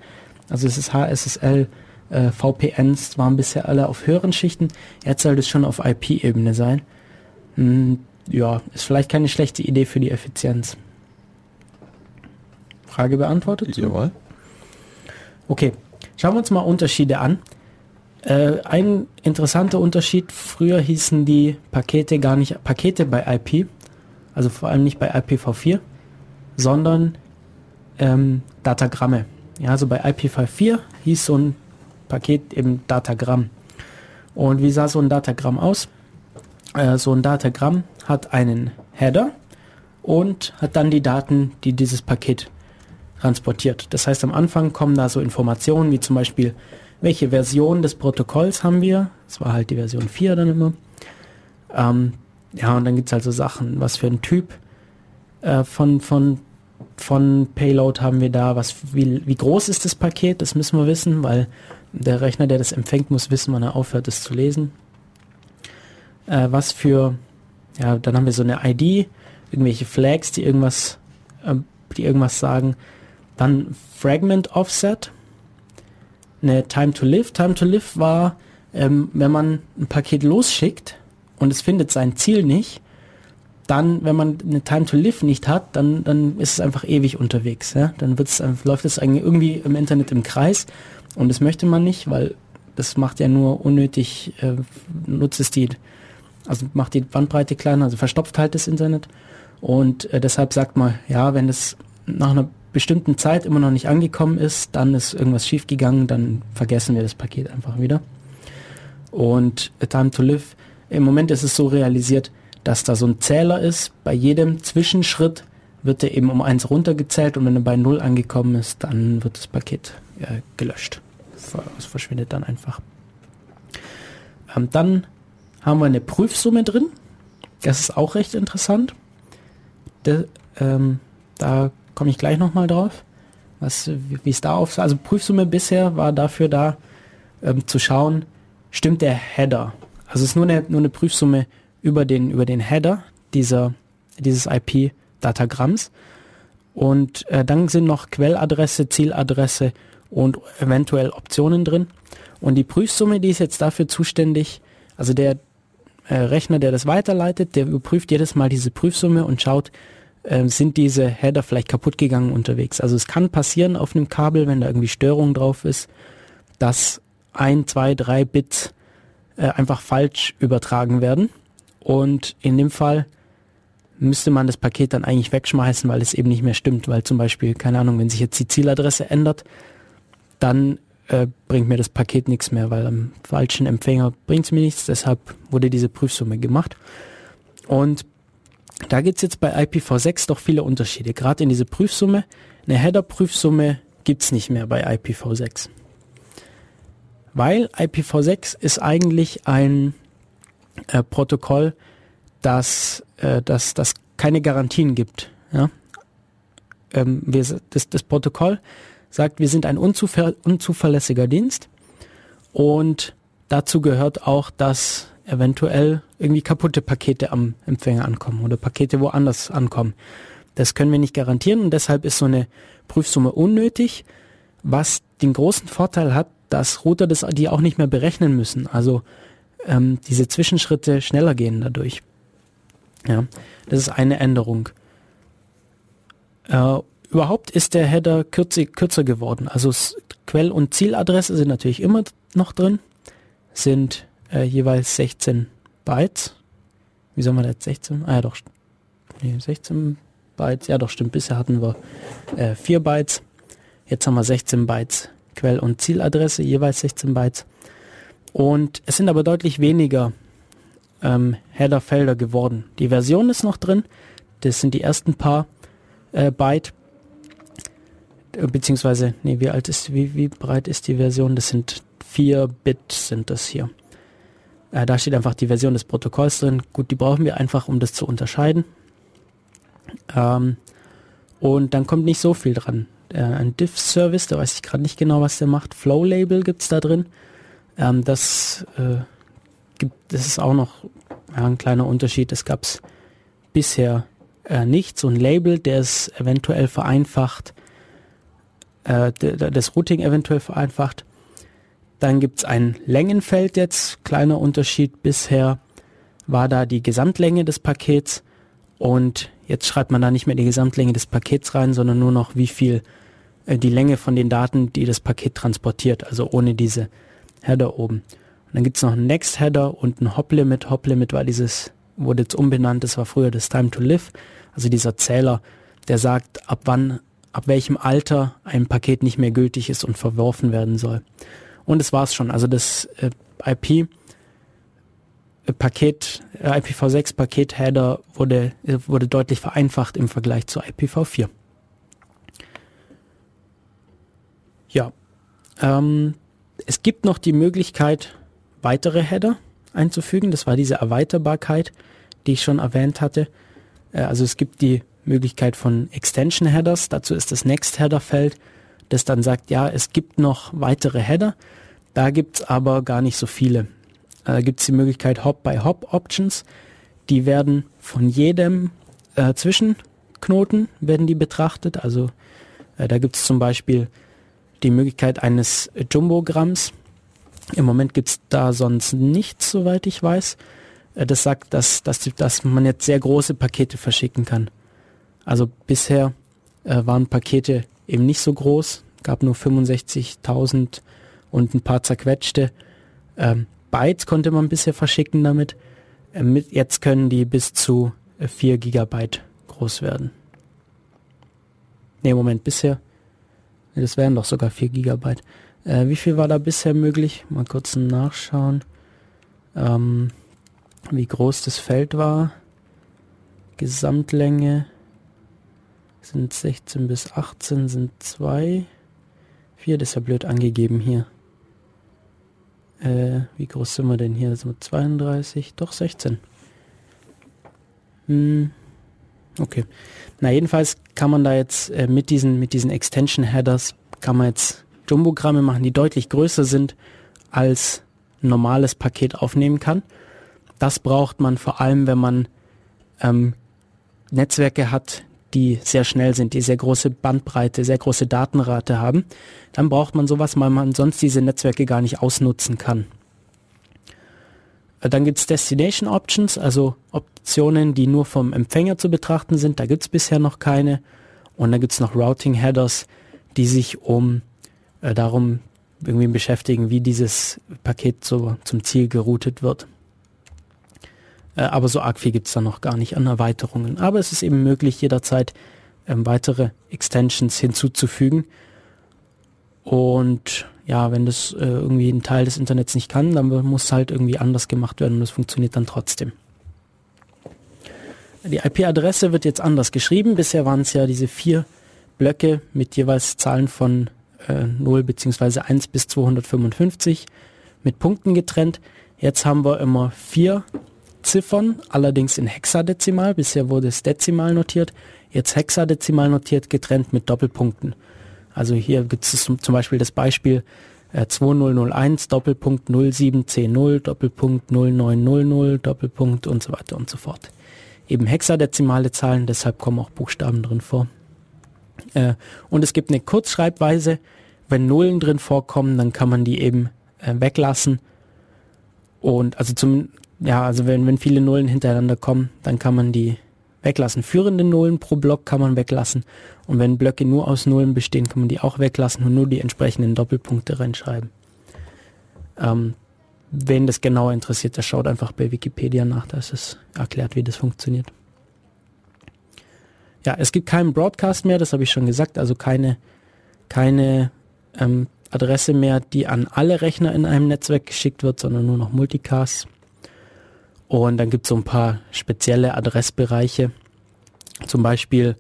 Also es ist HSSL, äh, VPNs waren bisher alle auf höheren Schichten. Jetzt soll das schon auf IP-Ebene sein. Hm, ja, ist vielleicht keine schlechte Idee für die Effizienz. Frage beantwortet? Jawohl. Okay, schauen wir uns mal Unterschiede an. Äh, ein interessanter Unterschied, früher hießen die Pakete gar nicht Pakete bei IP, also vor allem nicht bei IPv4, sondern ähm, Datagramme. Ja, also bei IPv4 hieß so ein Paket eben Datagramm. Und wie sah so ein Datagramm aus? Äh, so ein Datagramm hat einen Header und hat dann die Daten, die dieses Paket transportiert. Das heißt, am Anfang kommen da so Informationen wie zum Beispiel welche Version des Protokolls haben wir. Das war halt die Version 4 dann immer. Ähm, ja, und dann gibt es halt so Sachen, was für ein Typ äh, von, von, von Payload haben wir da, was, wie, wie groß ist das Paket, das müssen wir wissen, weil der Rechner, der das empfängt, muss wissen, wann er aufhört, es zu lesen. Äh, was für, ja, dann haben wir so eine ID, irgendwelche Flags, die irgendwas, äh, die irgendwas sagen. Dann Fragment Offset, eine Time to Live. Time to Live war, ähm, wenn man ein Paket losschickt und es findet sein Ziel nicht, dann, wenn man eine Time to Live nicht hat, dann, dann ist es einfach ewig unterwegs. Ja? Dann wird's, läuft es irgendwie im Internet im Kreis und das möchte man nicht, weil das macht ja nur unnötig, äh, nutzt es die, also macht die Bandbreite kleiner, also verstopft halt das Internet. Und äh, deshalb sagt man, ja, wenn es nach einer bestimmten Zeit immer noch nicht angekommen ist, dann ist irgendwas schiefgegangen, dann vergessen wir das Paket einfach wieder. Und A Time to Live, im Moment ist es so realisiert, dass da so ein Zähler ist. Bei jedem Zwischenschritt wird er eben um eins runtergezählt und wenn er bei null angekommen ist, dann wird das Paket äh, gelöscht. Es verschwindet dann einfach. Ähm, dann haben wir eine Prüfsumme drin. Das ist auch recht interessant. De, ähm, da komme ich gleich nochmal drauf, was, wie es da auf, also Prüfsumme bisher war dafür da, ähm, zu schauen, stimmt der Header. Also es ist nur eine, nur eine Prüfsumme über den, über den Header dieser, dieses IP Datagramms. Und äh, dann sind noch Quelladresse, Zieladresse und eventuell Optionen drin. Und die Prüfsumme, die ist jetzt dafür zuständig, also der äh, Rechner, der das weiterleitet, der überprüft jedes Mal diese Prüfsumme und schaut, äh, sind diese Header vielleicht kaputt gegangen unterwegs. Also es kann passieren auf einem Kabel, wenn da irgendwie Störung drauf ist, dass ein, zwei, drei Bits äh, einfach falsch übertragen werden. Und in dem Fall müsste man das Paket dann eigentlich wegschmeißen, weil es eben nicht mehr stimmt, weil zum Beispiel, keine Ahnung, wenn sich jetzt die Zieladresse ändert, dann äh, bringt mir das Paket nichts mehr, weil am falschen Empfänger bringt es mir nichts, deshalb wurde diese Prüfsumme gemacht. Und da gibt es jetzt bei IPv6 doch viele Unterschiede, gerade in diese Prüfsumme. Eine Header-Prüfsumme gibt es nicht mehr bei IPv6. Weil IPv6 ist eigentlich ein äh, Protokoll, das, äh, das, das keine Garantien gibt. Ja? Ähm, wir, das, das Protokoll sagt, wir sind ein unzuver unzuverlässiger Dienst und dazu gehört auch, dass eventuell irgendwie kaputte Pakete am Empfänger ankommen oder Pakete woanders ankommen. Das können wir nicht garantieren und deshalb ist so eine Prüfsumme unnötig, was den großen Vorteil hat, dass Router das, die auch nicht mehr berechnen müssen. Also ähm, diese Zwischenschritte schneller gehen dadurch. Ja, das ist eine Änderung. Äh, überhaupt ist der Header kürzer, kürzer geworden. Also Quell- und Zieladresse sind natürlich immer noch drin, sind äh, jeweils 16 Bytes. Wie soll man jetzt 16? Ah ja doch, nee, 16 Bytes. Ja doch, stimmt. Bisher hatten wir äh, 4 Bytes. Jetzt haben wir 16 Bytes Quell- und Zieladresse, jeweils 16 Bytes. Und es sind aber deutlich weniger ähm, Header-Felder geworden. Die Version ist noch drin. Das sind die ersten paar äh, Byte. Äh, beziehungsweise, nee, wie alt ist, wie, wie breit ist die Version? Das sind 4 Bit sind das hier. Äh, da steht einfach die Version des Protokolls drin. Gut, die brauchen wir einfach, um das zu unterscheiden. Ähm, und dann kommt nicht so viel dran. Äh, ein Diff-Service, da weiß ich gerade nicht genau, was der macht. Flow-Label gibt's da drin. Ähm, das äh, gibt, das ist auch noch ja, ein kleiner Unterschied. Das gab's bisher äh, nicht. So ein Label, der es eventuell vereinfacht, äh, das Routing eventuell vereinfacht. Dann gibt's ein Längenfeld jetzt, kleiner Unterschied. Bisher war da die Gesamtlänge des Pakets und jetzt schreibt man da nicht mehr die Gesamtlänge des Pakets rein, sondern nur noch wie viel äh, die Länge von den Daten, die das Paket transportiert, also ohne diese Header oben. Und dann gibt's noch einen Next Header und ein Hop Limit. Hop Limit war dieses, wurde jetzt umbenannt, das war früher das Time to Live, also dieser Zähler, der sagt, ab wann, ab welchem Alter ein Paket nicht mehr gültig ist und verworfen werden soll. Und es war's schon. Also das äh, IP äh, Paket, äh, IPv6 Paket Header wurde, äh, wurde deutlich vereinfacht im Vergleich zu IPv4. Ja, ähm, es gibt noch die Möglichkeit, weitere Header einzufügen. Das war diese Erweiterbarkeit, die ich schon erwähnt hatte. Äh, also es gibt die Möglichkeit von Extension Headers. Dazu ist das Next Header Feld, das dann sagt, ja, es gibt noch weitere Header. Da gibt's aber gar nicht so viele. Da gibt's die Möglichkeit Hop-by-Hop-Options. Die werden von jedem äh, Zwischenknoten werden die betrachtet. Also äh, da gibt's zum Beispiel die Möglichkeit eines Jumbogramms. Im Moment gibt's da sonst nichts, soweit ich weiß. Äh, das sagt, dass, dass, dass man jetzt sehr große Pakete verschicken kann. Also bisher äh, waren Pakete eben nicht so groß, gab nur 65.000 und ein paar zerquetschte. Ähm, Bytes konnte man bisher verschicken damit. Äh, mit, jetzt können die bis zu äh, 4 Gigabyte groß werden. Ne, Moment, bisher das wären doch sogar 4 Gigabyte. Äh, wie viel war da bisher möglich? Mal kurz nachschauen. Ähm, wie groß das Feld war. Gesamtlänge sind 16 bis 18 sind 2. 4, das ist ja blöd angegeben hier. Äh, wie groß sind wir denn hier? Sind wir 32? Doch 16. Hm. Okay. Na jedenfalls kann man da jetzt äh, mit diesen mit diesen Extension Headers kann man jetzt Jumbogramme machen, die deutlich größer sind als ein normales Paket aufnehmen kann. Das braucht man vor allem, wenn man ähm, Netzwerke hat, die sehr schnell sind, die sehr große Bandbreite, sehr große Datenrate haben, dann braucht man sowas, weil man sonst diese Netzwerke gar nicht ausnutzen kann. Äh, dann gibt es Destination Options, also Optionen, die nur vom Empfänger zu betrachten sind. Da gibt es bisher noch keine. Und dann gibt es noch Routing Headers, die sich um äh, darum irgendwie beschäftigen, wie dieses Paket so zum Ziel geroutet wird. Äh, aber so arg viel gibt es da noch gar nicht an Erweiterungen. Aber es ist eben möglich, jederzeit ähm, weitere Extensions hinzuzufügen. Und ja, wenn das äh, irgendwie ein Teil des Internets nicht kann, dann muss halt irgendwie anders gemacht werden und das funktioniert dann trotzdem. Die IP-Adresse wird jetzt anders geschrieben. Bisher waren es ja diese vier Blöcke mit jeweils Zahlen von äh, 0 bzw. 1 bis 255 mit Punkten getrennt. Jetzt haben wir immer vier Ziffern, allerdings in Hexadezimal. Bisher wurde es dezimal notiert. Jetzt Hexadezimal notiert, getrennt mit Doppelpunkten. Also hier gibt es zum Beispiel das Beispiel äh, 2001 Doppelpunkt 0710 Doppelpunkt 0900 Doppelpunkt und so weiter und so fort. Eben hexadezimale Zahlen, deshalb kommen auch Buchstaben drin vor. Äh, und es gibt eine Kurzschreibweise. Wenn Nullen drin vorkommen, dann kann man die eben äh, weglassen. Und also zum, ja, also wenn, wenn viele Nullen hintereinander kommen, dann kann man die weglassen. Führende Nullen pro Block kann man weglassen. Und wenn Blöcke nur aus Nullen bestehen, kann man die auch weglassen und nur die entsprechenden Doppelpunkte reinschreiben. Ähm, wen das genauer interessiert, der schaut einfach bei Wikipedia nach, da ist es erklärt, wie das funktioniert. Ja, es gibt keinen Broadcast mehr, das habe ich schon gesagt, also keine, keine ähm, Adresse mehr, die an alle Rechner in einem Netzwerk geschickt wird, sondern nur noch Multicast. Und dann gibt es so ein paar spezielle Adressbereiche, zum Beispiel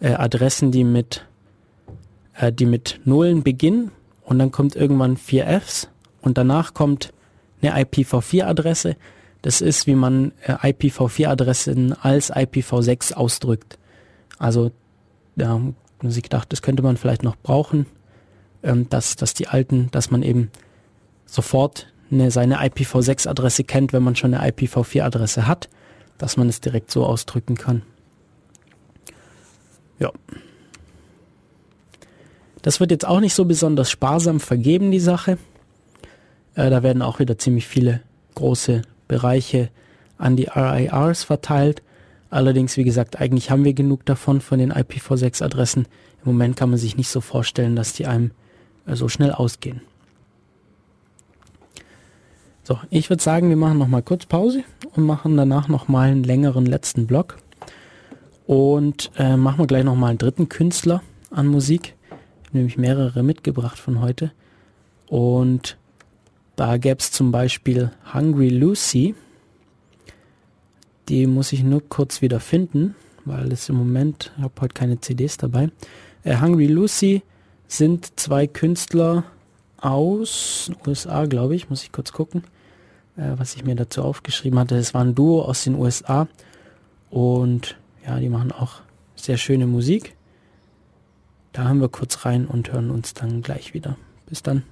äh, Adressen, die mit, äh, die mit Nullen beginnen und dann kommt irgendwann 4Fs und danach kommt eine IPv4-Adresse. Das ist, wie man äh, IPv4-Adressen als IPv6 ausdrückt. Also, ja, haben sich gedacht, das könnte man vielleicht noch brauchen, ähm, dass, dass die alten, dass man eben sofort eine, seine IPv6-Adresse kennt, wenn man schon eine IPv4-Adresse hat, dass man es direkt so ausdrücken kann. Ja. Das wird jetzt auch nicht so besonders sparsam vergeben, die Sache. Äh, da werden auch wieder ziemlich viele große Bereiche an die RIRs verteilt. Allerdings, wie gesagt, eigentlich haben wir genug davon von den IPv6-Adressen. Im Moment kann man sich nicht so vorstellen, dass die einem äh, so schnell ausgehen. So, ich würde sagen, wir machen noch mal kurz Pause und machen danach noch mal einen längeren letzten Block. Und äh, machen wir gleich noch mal einen dritten Künstler an Musik. Nämlich mehrere mitgebracht von heute. Und da gäbe es zum Beispiel Hungry Lucy. Die muss ich nur kurz wieder finden, weil es im Moment, ich habe heute keine CDs dabei. Äh, Hungry Lucy sind zwei Künstler aus USA, glaube ich, muss ich kurz gucken was ich mir dazu aufgeschrieben hatte. Es war ein Duo aus den USA und ja, die machen auch sehr schöne Musik. Da haben wir kurz rein und hören uns dann gleich wieder. Bis dann.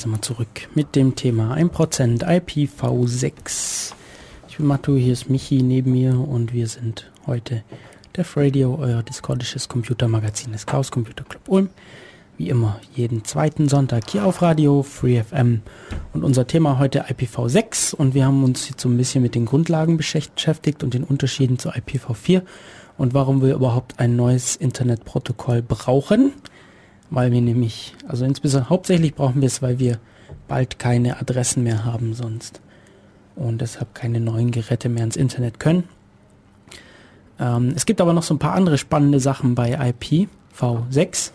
Sind wir zurück mit dem Thema 1% IPv6. Ich bin Matu, hier ist Michi neben mir und wir sind heute Def Radio, euer discordisches Computermagazin des Chaos Computer Club Ulm. Wie immer jeden zweiten Sonntag hier auf Radio Free FM. Und unser Thema heute IPv6 und wir haben uns jetzt so ein bisschen mit den Grundlagen beschäftigt und den Unterschieden zu IPv4 und warum wir überhaupt ein neues Internetprotokoll brauchen weil wir nämlich, also insbesondere hauptsächlich brauchen wir es, weil wir bald keine Adressen mehr haben sonst und deshalb keine neuen Geräte mehr ins Internet können. Ähm, es gibt aber noch so ein paar andere spannende Sachen bei IPv6.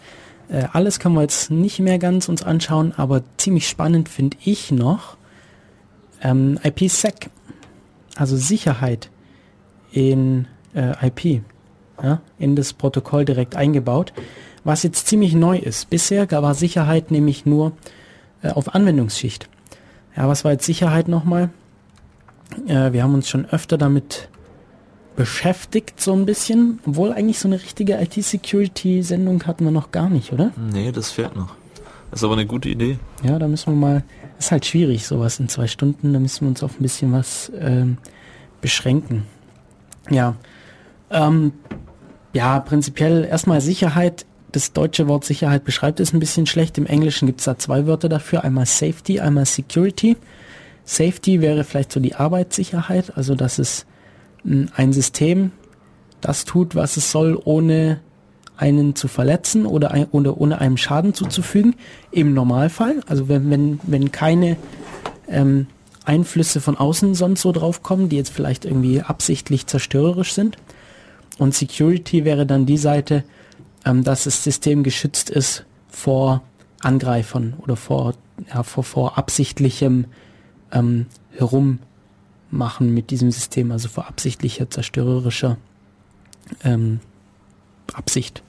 Äh, alles können wir jetzt nicht mehr ganz uns anschauen, aber ziemlich spannend finde ich noch ähm, IPsec, also Sicherheit in äh, IP, ja, in das Protokoll direkt eingebaut was jetzt ziemlich neu ist. Bisher war Sicherheit nämlich nur äh, auf Anwendungsschicht. Ja, was war jetzt Sicherheit nochmal? Äh, wir haben uns schon öfter damit beschäftigt, so ein bisschen, obwohl eigentlich so eine richtige IT-Security-Sendung hatten wir noch gar nicht, oder? Nee, das fehlt noch. Das ist aber eine gute Idee. Ja, da müssen wir mal, ist halt schwierig, sowas in zwei Stunden, da müssen wir uns auf ein bisschen was ähm, beschränken. Ja, ähm, ja, prinzipiell erstmal Sicherheit das deutsche Wort Sicherheit beschreibt es ein bisschen schlecht. Im Englischen gibt es da zwei Wörter dafür. Einmal Safety, einmal Security. Safety wäre vielleicht so die Arbeitssicherheit, also dass es mh, ein System das tut, was es soll, ohne einen zu verletzen oder, ein, oder ohne einem Schaden zuzufügen. Im Normalfall, also wenn, wenn, wenn keine ähm, Einflüsse von außen sonst so drauf kommen, die jetzt vielleicht irgendwie absichtlich zerstörerisch sind. Und Security wäre dann die Seite, ähm, dass das System geschützt ist vor Angreifern oder vor, ja, vor, vor absichtlichem ähm, Herummachen mit diesem System, also vor absichtlicher zerstörerischer ähm, Absicht.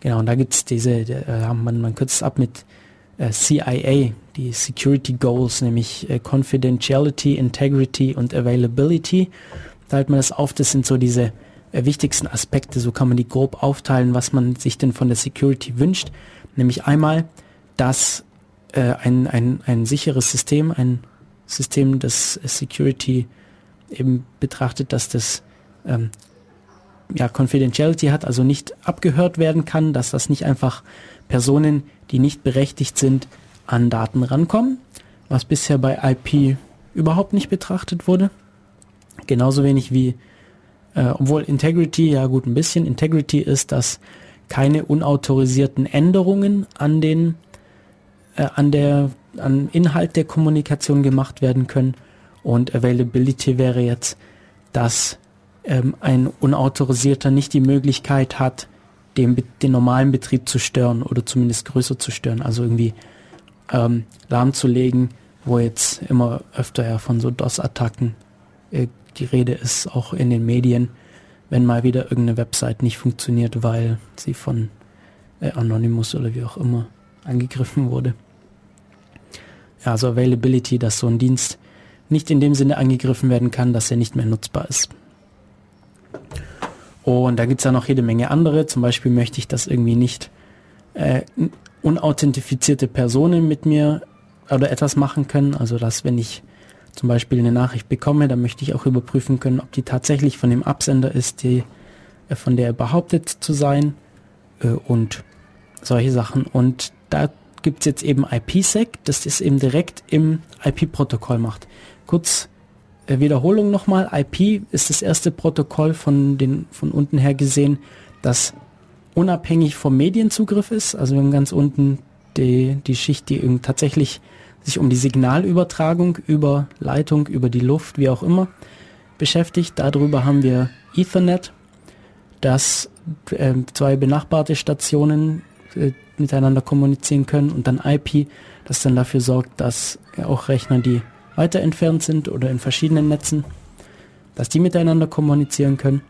Genau, und da gibt's diese, äh, man, man kürzt es ab mit äh, CIA, die Security Goals, nämlich äh, Confidentiality, Integrity und Availability. Da hält man das auf, das sind so diese wichtigsten Aspekte, so kann man die grob aufteilen, was man sich denn von der Security wünscht. Nämlich einmal, dass äh, ein, ein, ein sicheres System, ein System, das Security eben betrachtet, dass das ähm, ja, Confidentiality hat, also nicht abgehört werden kann, dass das nicht einfach Personen, die nicht berechtigt sind, an Daten rankommen, was bisher bei IP überhaupt nicht betrachtet wurde. Genauso wenig wie, äh, obwohl Integrity, ja gut, ein bisschen Integrity ist, dass keine unautorisierten Änderungen an den, äh, an der, an Inhalt der Kommunikation gemacht werden können. Und Availability wäre jetzt, dass ähm, ein Unautorisierter nicht die Möglichkeit hat, den, den normalen Betrieb zu stören oder zumindest größer zu stören. Also irgendwie ähm, lahmzulegen, wo jetzt immer öfter ja von so DOS-Attacken äh, die Rede ist, auch in den Medien, wenn mal wieder irgendeine Website nicht funktioniert, weil sie von äh, Anonymous oder wie auch immer angegriffen wurde. Ja, also Availability, dass so ein Dienst nicht in dem Sinne angegriffen werden kann, dass er nicht mehr nutzbar ist. Und da gibt's ja noch jede Menge andere. Zum Beispiel möchte ich, dass irgendwie nicht äh, unauthentifizierte Personen mit mir oder etwas machen können. Also dass wenn ich zum Beispiel eine Nachricht bekomme, dann möchte ich auch überprüfen können, ob die tatsächlich von dem Absender ist, die, äh, von der er behauptet zu sein äh, und solche Sachen. Und da gibt's jetzt eben IPsec, das das eben direkt im IP-Protokoll macht. Kurz äh, Wiederholung nochmal. IP ist das erste Protokoll von, den, von unten her gesehen, das unabhängig vom Medienzugriff ist. Also wir haben ganz unten die, die Schicht, die eben tatsächlich sich um die Signalübertragung über Leitung, über die Luft, wie auch immer, beschäftigt. Darüber haben wir Ethernet, das äh, zwei benachbarte Stationen äh, miteinander kommunizieren können und dann IP, das dann dafür sorgt, dass auch Rechner, die weiter entfernt sind oder in verschiedenen Netzen, dass die miteinander kommunizieren können.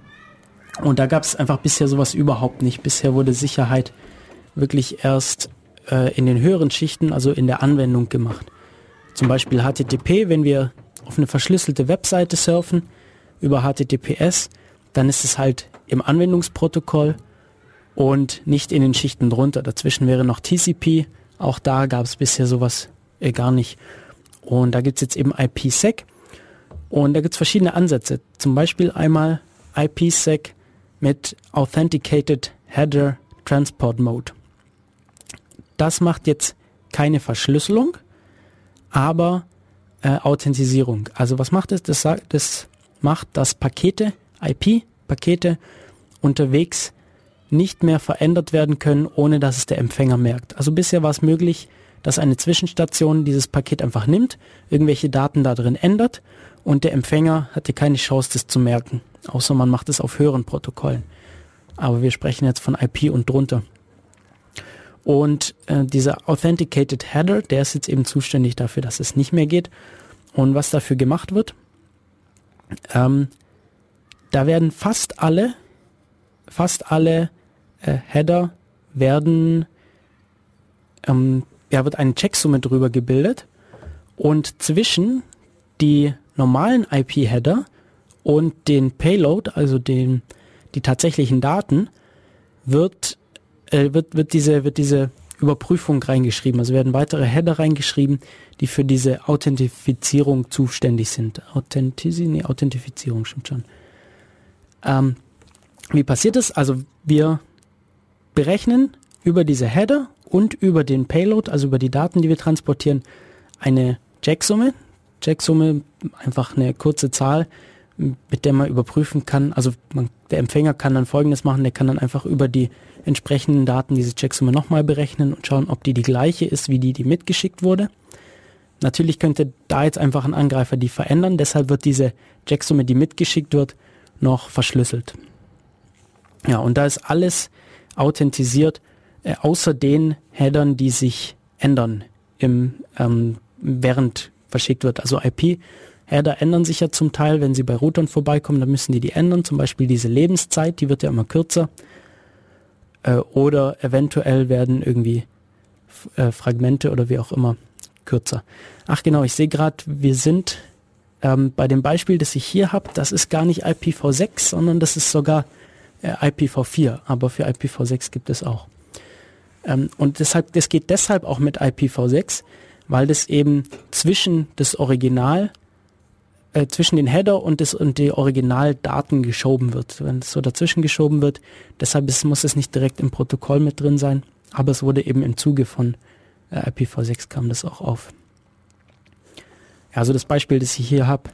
Und da gab es einfach bisher sowas überhaupt nicht. Bisher wurde Sicherheit wirklich erst äh, in den höheren Schichten, also in der Anwendung gemacht. Zum Beispiel HTTP, wenn wir auf eine verschlüsselte Webseite surfen über HTTPS, dann ist es halt im Anwendungsprotokoll und nicht in den Schichten drunter. Dazwischen wäre noch TCP. Auch da gab es bisher sowas äh, gar nicht. Und da gibt's jetzt eben IPsec. Und da gibt's verschiedene Ansätze. Zum Beispiel einmal IPsec mit Authenticated Header Transport Mode. Das macht jetzt keine Verschlüsselung, aber äh, Authentisierung. Also was macht es? Das, das macht, dass Pakete, IP-Pakete unterwegs nicht mehr verändert werden können, ohne dass es der Empfänger merkt. Also bisher war es möglich, dass eine Zwischenstation dieses Paket einfach nimmt, irgendwelche Daten da drin ändert und der Empfänger hatte keine Chance, das zu merken, außer man macht es auf höheren Protokollen. Aber wir sprechen jetzt von IP und drunter. Und äh, dieser Authenticated Header, der ist jetzt eben zuständig dafür, dass es nicht mehr geht. Und was dafür gemacht wird, ähm, da werden fast alle, fast alle äh, Header werden, ähm, ja, wird eine Checksumme drüber gebildet und zwischen die normalen IP-Header und den Payload, also den, die tatsächlichen Daten, wird, äh, wird, wird, diese, wird diese Überprüfung reingeschrieben. Also werden weitere Header reingeschrieben, die für diese Authentifizierung zuständig sind. Authentisi nee, Authentifizierung stimmt schon. Ähm, wie passiert es? Also wir berechnen über diese Header und über den Payload, also über die Daten, die wir transportieren, eine Jacksumme. Jacksumme, einfach eine kurze Zahl, mit der man überprüfen kann. Also man, der Empfänger kann dann Folgendes machen, der kann dann einfach über die entsprechenden Daten diese Checksumme nochmal berechnen und schauen, ob die die gleiche ist, wie die, die mitgeschickt wurde. Natürlich könnte da jetzt einfach ein Angreifer die verändern, deshalb wird diese Checksumme, die mitgeschickt wird, noch verschlüsselt. Ja, und da ist alles authentisiert, äh, außer den Headern, die sich ändern, im, ähm, während verschickt wird. Also IP-Header ändern sich ja zum Teil, wenn sie bei Routern vorbeikommen, dann müssen die die ändern. Zum Beispiel diese Lebenszeit, die wird ja immer kürzer. Äh, oder eventuell werden irgendwie äh, Fragmente oder wie auch immer kürzer. Ach genau, ich sehe gerade, wir sind ähm, bei dem Beispiel, das ich hier habe, das ist gar nicht IPv6, sondern das ist sogar äh, IPv4, aber für IPv6 gibt es auch. Ähm, und deshalb, das geht deshalb auch mit IPv6, weil das eben zwischen das Original, äh, zwischen den Header und, das, und die Originaldaten geschoben wird. Wenn es so dazwischen geschoben wird, deshalb ist, muss es nicht direkt im Protokoll mit drin sein, aber es wurde eben im Zuge von äh, IPv6 kam das auch auf. Ja, also das Beispiel, das ich hier habe,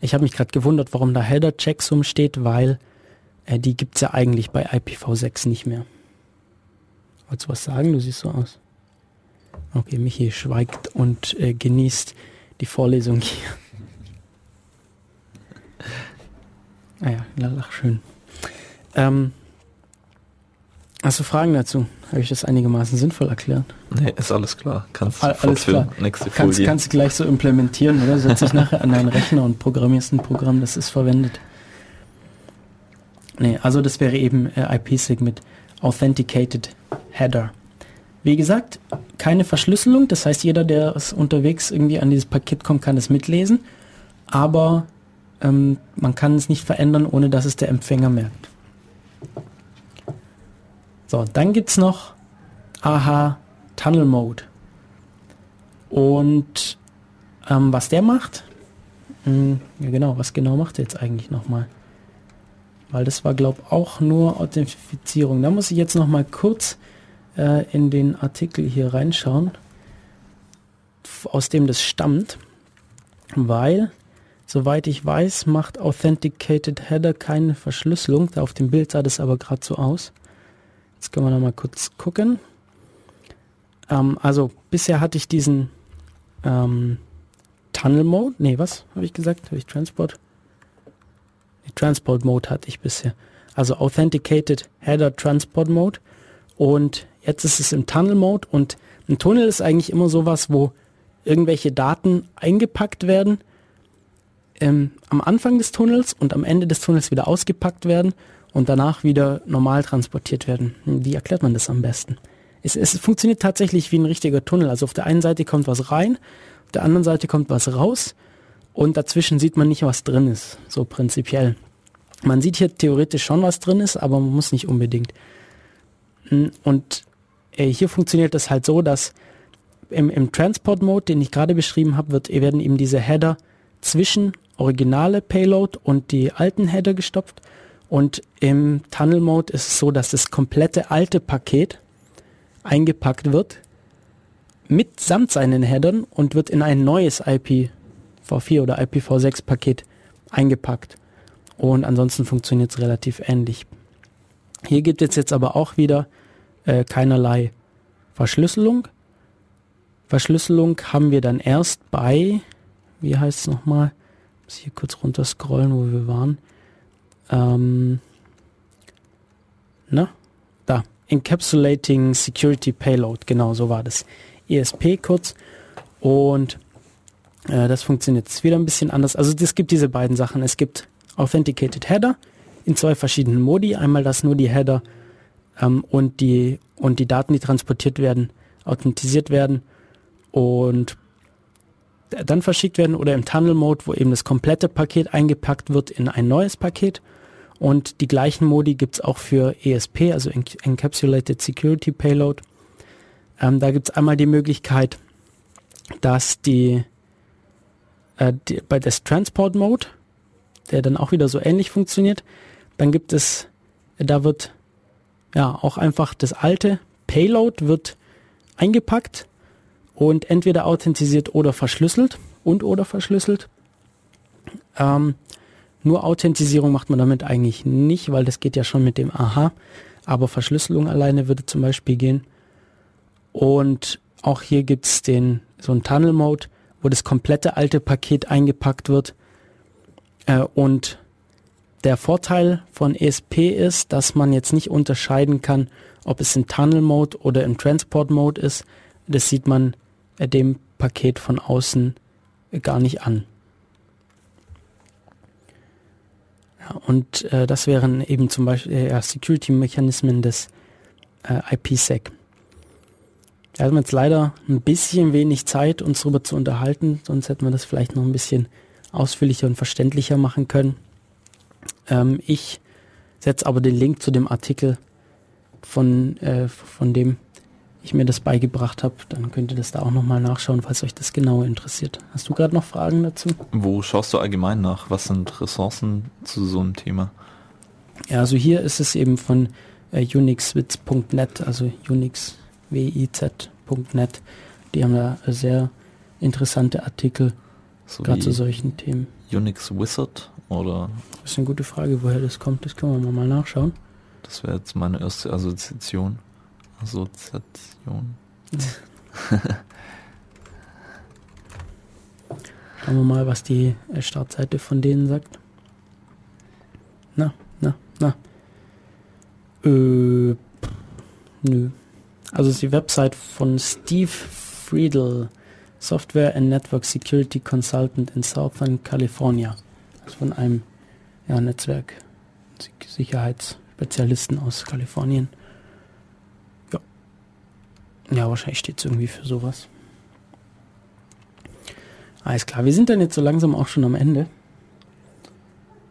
ich habe mich gerade gewundert, warum da Header Checksum steht, weil äh, die gibt's ja eigentlich bei IPv6 nicht mehr. Wolltest du was sagen? Du siehst so aus. Okay, Michi schweigt und äh, genießt die Vorlesung hier. Ah ja, lach schön. Ähm, hast du Fragen dazu? Habe ich das einigermaßen sinnvoll erklärt? Nee, ist alles klar. Kannst All- alles klar. Nächste Kannst, Folie. kannst du gleich so implementieren, oder? Setz dich nachher an deinen Rechner und programmierst ein Programm, das ist verwendet. Nee, also das wäre eben äh, IPsec mit Authenticated Header. Wie gesagt, keine Verschlüsselung, das heißt, jeder, der es unterwegs irgendwie an dieses Paket kommt, kann es mitlesen, aber ähm, man kann es nicht verändern, ohne dass es der Empfänger merkt. So, dann gibt's noch AHA Tunnel Mode. Und ähm, was der macht, hm, ja genau, was genau macht er jetzt eigentlich nochmal? Weil das war, glaube auch nur Authentifizierung. Da muss ich jetzt nochmal kurz äh, in den Artikel hier reinschauen, aus dem das stammt. Weil, soweit ich weiß, macht Authenticated Header keine Verschlüsselung. Da auf dem Bild sah das aber gerade so aus. Jetzt können wir noch mal kurz gucken. Ähm, also bisher hatte ich diesen ähm, Tunnel Mode. Nee, was habe ich gesagt? Habe ich Transport? Die Transport Mode hatte ich bisher. Also Authenticated Header Transport Mode. Und jetzt ist es im Tunnel Mode. Und ein Tunnel ist eigentlich immer sowas, wo irgendwelche Daten eingepackt werden ähm, am Anfang des Tunnels und am Ende des Tunnels wieder ausgepackt werden und danach wieder normal transportiert werden. Wie erklärt man das am besten? Es, es funktioniert tatsächlich wie ein richtiger Tunnel. Also auf der einen Seite kommt was rein, auf der anderen Seite kommt was raus und dazwischen sieht man nicht, was drin ist, so prinzipiell. Man sieht hier theoretisch schon, was drin ist, aber man muss nicht unbedingt. Mm, Und äh, hier funktioniert das halt so, dass im, im Transport-Mode, den ich gerade beschrieben habe, werden eben diese Header zwischen originale Payload und die alten Header gestopft. Und im Tunnel-Mode ist es so, dass das komplette alte Paket eingepackt wird mitsamt seinen Headern und wird in ein neues IPv4 oder IPv6 Paket eingepackt. Und ansonsten funktioniert es relativ ähnlich. Hier gibt es jetzt aber auch wieder äh, keinerlei Verschlüsselung. Verschlüsselung haben wir dann erst bei, wie heißt es nochmal? Muss hier kurz runter scrollen, wo wir waren. Ähm, na, da. Encapsulating Security Payload, genau so war das. ESP kurz. Und äh, das funktioniert jetzt wieder ein bisschen anders. Also es gibt diese beiden Sachen. Es gibt Authenticated Header in zwei verschiedenen Modi. Einmal, dass nur die Header ähm, und, die, und die Daten, die transportiert werden, authentisiert werden und dann verschickt werden oder im Tunnel Mode, wo eben das komplette Paket eingepackt wird in ein neues Paket. Und die gleichen Modi gibt es auch für ESP, also En- Encapsulated Security Payload. Ähm, da gibt es einmal die Möglichkeit, dass die, äh, die bei des Transport Mode, der dann auch wieder so ähnlich funktioniert, dann gibt es, da wird ja auch einfach das alte Payload wird eingepackt und entweder authentisiert oder verschlüsselt und oder verschlüsselt. Ähm, nur Authentisierung macht man damit eigentlich nicht, weil das geht ja schon mit dem AHA. Aber Verschlüsselung alleine würde zum Beispiel gehen. Und auch hier gibt es den so einen Tunnel Mode, wo das komplette alte Paket eingepackt wird. Äh, und der Vorteil von ESP ist, dass man jetzt nicht unterscheiden kann, ob es in Tunnel Mode oder im Transport Mode ist. Das sieht man dem Paket von außen äh, gar nicht an. Ja, und äh, das wären eben zum Beispiel äh, Security-Mechanismen des äh, IPsec. Da haben wir jetzt leider ein bisschen wenig Zeit, uns darüber zu unterhalten, sonst hätten wir das vielleicht noch ein bisschen ausführlicher und verständlicher machen können. Ähm, ich setze aber den Link zu dem Artikel, von, äh, von dem ich mir das beigebracht habe. Dann könnt ihr das da auch nochmal nachschauen, falls euch das genauer interessiert. Hast du gerade noch Fragen dazu? Wo schaust du allgemein nach? Was sind Ressourcen zu so einem Thema? Ja, also hier ist es eben von äh, unixwitz.net, also unixwiz.net. Die haben da sehr interessante Artikel, So gerade zu solchen Themen. Unix Wizard oder Das ist eine gute Frage, woher das kommt. Das können wir mal nachschauen. das wäre jetzt meine erste Assoziation. Assoziation. [LAUGHS] Schauen wir mal, was die äh, Startseite von denen sagt. na, na, na. Äh, nö. Also ist die Website von Steve Friedel, Software and Network Security Consultant in Southern California. Also von einem ja, Netzwerk Sicherheitsspezialisten aus Kalifornien. Ja. Wahrscheinlich steht es irgendwie für sowas. Alles klar, wir sind dann jetzt so langsam auch schon am Ende.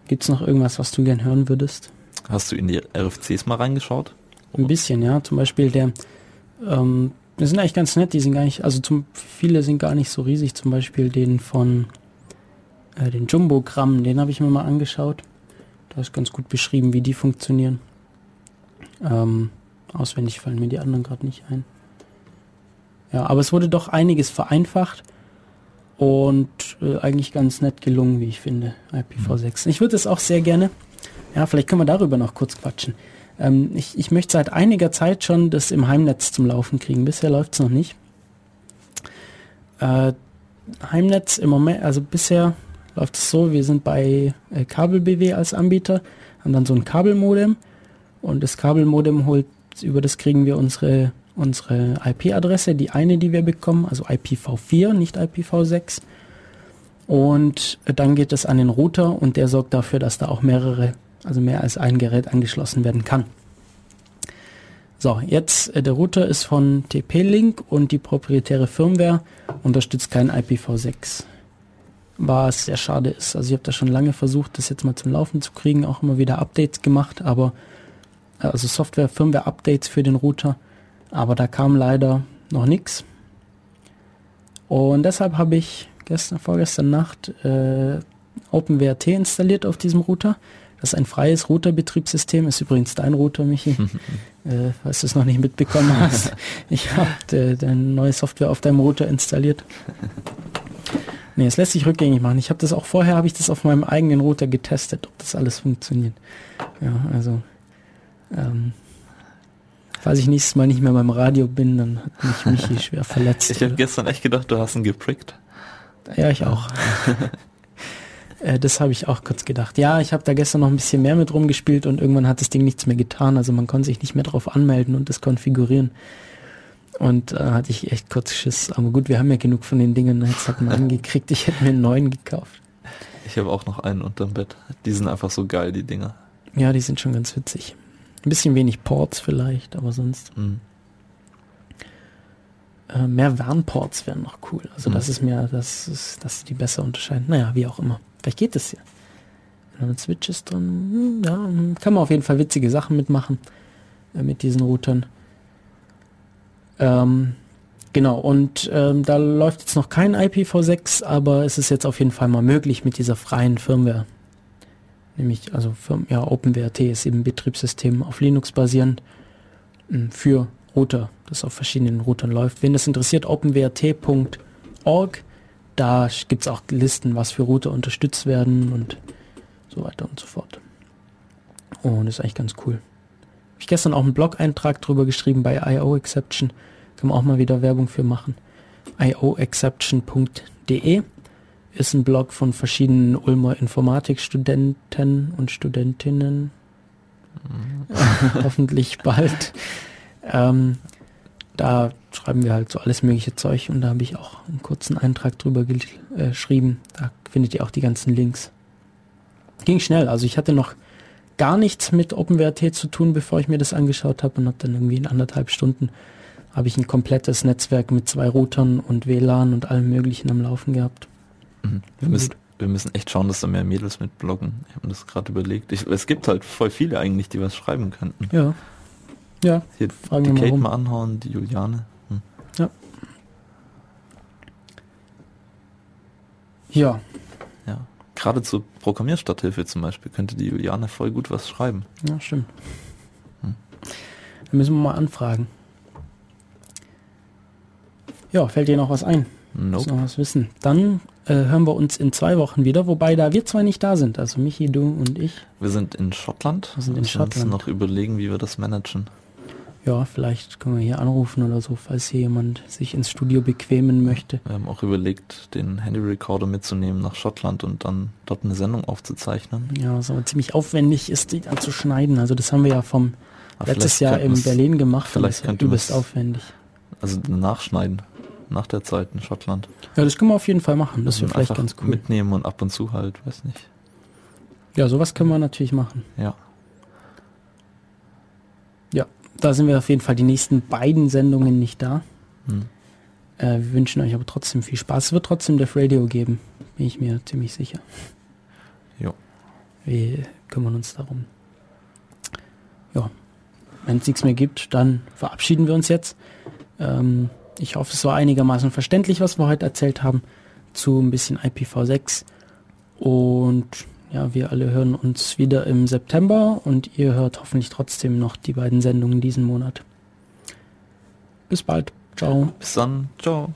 Gibt es noch irgendwas, was du gern hören würdest? Hast du in die RFCs mal reingeschaut? Ein bisschen, ja. Zum Beispiel der, ähm, die sind eigentlich ganz nett, die sind gar nicht, also zum, viele sind gar nicht so riesig. Zum Beispiel den von, äh, den Jumbogramm, den habe ich mir mal angeschaut. Da ist ganz gut beschrieben, wie die funktionieren. Ähm, auswendig fallen mir die anderen gerade nicht ein. Ja, aber es wurde doch einiges vereinfacht und äh, eigentlich ganz nett gelungen, wie ich finde, IPv6. Ich würde es auch sehr gerne, ja, vielleicht können wir darüber noch kurz quatschen. Ähm, ich, ich möchte seit einiger Zeit schon das im Heimnetz zum Laufen kriegen. Bisher läuft es noch nicht. Äh, Heimnetz im Moment, also bisher läuft es so, wir sind bei äh, Kabel-BW als Anbieter, haben dann so ein Kabelmodem und das Kabelmodem holt, über das kriegen wir unsere, unsere IP-Adresse, die eine, die wir bekommen, also IPv4, nicht IPv6. Und dann geht es an den Router und der sorgt dafür, dass da auch mehrere, also mehr als ein Gerät angeschlossen werden kann. So, jetzt äh, der Router ist von TP-Link und die proprietäre Firmware unterstützt kein IPv6. Was sehr schade ist. Also ich habe da schon lange versucht, das jetzt mal zum Laufen zu kriegen, auch immer wieder Updates gemacht, aber äh, also Software, Firmware-Updates für den Router, aber da kam leider noch nichts. Und deshalb habe ich gestern, vorgestern Nacht äh, OpenWrt installiert auf diesem Router. Das ist ein freies Router-Betriebssystem, ist übrigens dein Router, Michi, [LAUGHS] äh, falls du es noch nicht mitbekommen hast. [LAUGHS] Ich habe de, deine neue Software auf deinem Router installiert. Nee, es lässt sich rückgängig machen. Ich habe das auch vorher, habe ich das auf meinem eigenen Router getestet, ob das alles funktioniert. Ja, also ähm, falls ich nächstes Mal nicht mehr beim Radio bin, dann hat mich Michi [LAUGHS] schwer verletzt. Ich habe gestern echt gedacht, du hast ihn geprickt. ja, ich auch. [LAUGHS] äh, das habe ich auch kurz gedacht. Ja, ich habe da gestern noch ein bisschen mehr mit rumgespielt und irgendwann hat das Ding nichts mehr getan. Also man konnte sich nicht mehr drauf anmelden und das konfigurieren. Und da hatte ich echt kurz Schiss. Aber gut, wir haben ja genug von den Dingen. Jetzt hat man [LAUGHS] angekriegt, ich hätte mir einen neuen gekauft. Ich habe auch noch einen unterm Bett. Die sind einfach so geil, die Dinger. Ja, die sind schon ganz witzig. Ein bisschen wenig Ports vielleicht, aber sonst. Mhm. Äh, mehr WAN-Ports wären noch cool. Also Mhm. das ist mir, das ist, dass die besser unterscheiden. Naja, wie auch immer. Vielleicht geht es ja. Wenn man Switches drin, hm, ja, kann man auf jeden Fall witzige Sachen mitmachen äh, mit diesen Routern. Ähm, genau, und ähm, da läuft jetzt noch kein IPv6, aber es ist jetzt auf jeden Fall mal möglich mit dieser freien Firmware. Nämlich, also Firm, ja, OpenWrt ist eben Betriebssystem auf Linux basierend mh, für Router, das auf verschiedenen Routern läuft. Wen das interessiert, openwrt.org, da gibt es auch Listen, was für Router unterstützt werden und so weiter und so fort. Und das ist eigentlich ganz cool. Hab ich gestern auch einen Blog-Eintrag drüber geschrieben bei IO Exception. Kann man auch mal wieder Werbung für machen. ioexception.de ist ein Blog von verschiedenen Ulmer Informatikstudenten und Studentinnen. [LAUGHS] Hoffentlich bald. Ähm, da schreiben wir halt so alles mögliche Zeug und da habe ich auch einen kurzen Eintrag drüber äh, geschrieben. Da findet ihr auch die ganzen Links. Ging schnell, also ich hatte noch gar nichts mit OpenWrt zu tun, bevor ich mir das angeschaut habe und habe dann irgendwie in anderthalb Stunden habe ich ein komplettes Netzwerk mit zwei Routern und WLAN und allem möglichen am Laufen gehabt. Mhm. Wir, Mhm. müssen, wir müssen echt schauen, dass da mehr Mädels mit bloggen. Ich habe mir das gerade überlegt. Ich, es gibt halt voll viele eigentlich, die was schreiben könnten. Ja. Ja, Hier Fragen die wir mal Kate rum. mal anhauen, die Juliane. Hm. ja, Ja. Gerade zur Programmierstarthilfe zum Beispiel könnte die Juliane voll gut was schreiben. ja, stimmt. Hm. Da müssen wir mal anfragen. Ja, fällt dir noch was ein? Nope. noch was wissen. Dann äh, hören wir uns in zwei Wochen wieder, wobei da wir zwei nicht da sind. Also Michi, du und ich. Wir sind in Schottland. Wir sind in Müssen uns Schottland. noch überlegen, wie wir das managen. Ja, vielleicht können wir hier anrufen oder so, falls hier jemand sich ins Studio bequemen möchte. Wir haben auch überlegt, den Handy Recorder mitzunehmen nach Schottland und dann dort eine Sendung aufzuzeichnen. Ja, so ziemlich aufwendig ist die dann zu schneiden. Also das haben wir ja vom Aber letztes Jahr in Berlin gemacht. vielleicht ja könnte übelst man's- aufwendig. Also nachschneiden. Nach der Zeit in Schottland. Ja, das können wir auf jeden Fall machen. Das wäre vielleicht ganz cool. Mitnehmen und ab und zu halt, weiß nicht. Ja, sowas können wir natürlich machen. Ja. Ja, da sind wir auf jeden Fall die nächsten beiden Sendungen nicht da. Hm. Äh, wir wünschen euch aber trotzdem viel Spaß. Es wird trotzdem Def Radio geben, bin ich mir ziemlich sicher. Jo. Wir kümmern uns darum. Ja, wenn es nichts mehr gibt, dann verabschieden wir uns jetzt. Ähm, ich hoffe, es war einigermaßen verständlich, was wir heute erzählt haben zu ein bisschen IPv6. Und ja, wir alle hören uns wieder im September und ihr hört hoffentlich trotzdem noch die beiden Sendungen diesen Monat. Bis bald. Ciao. Bis dann. Ciao.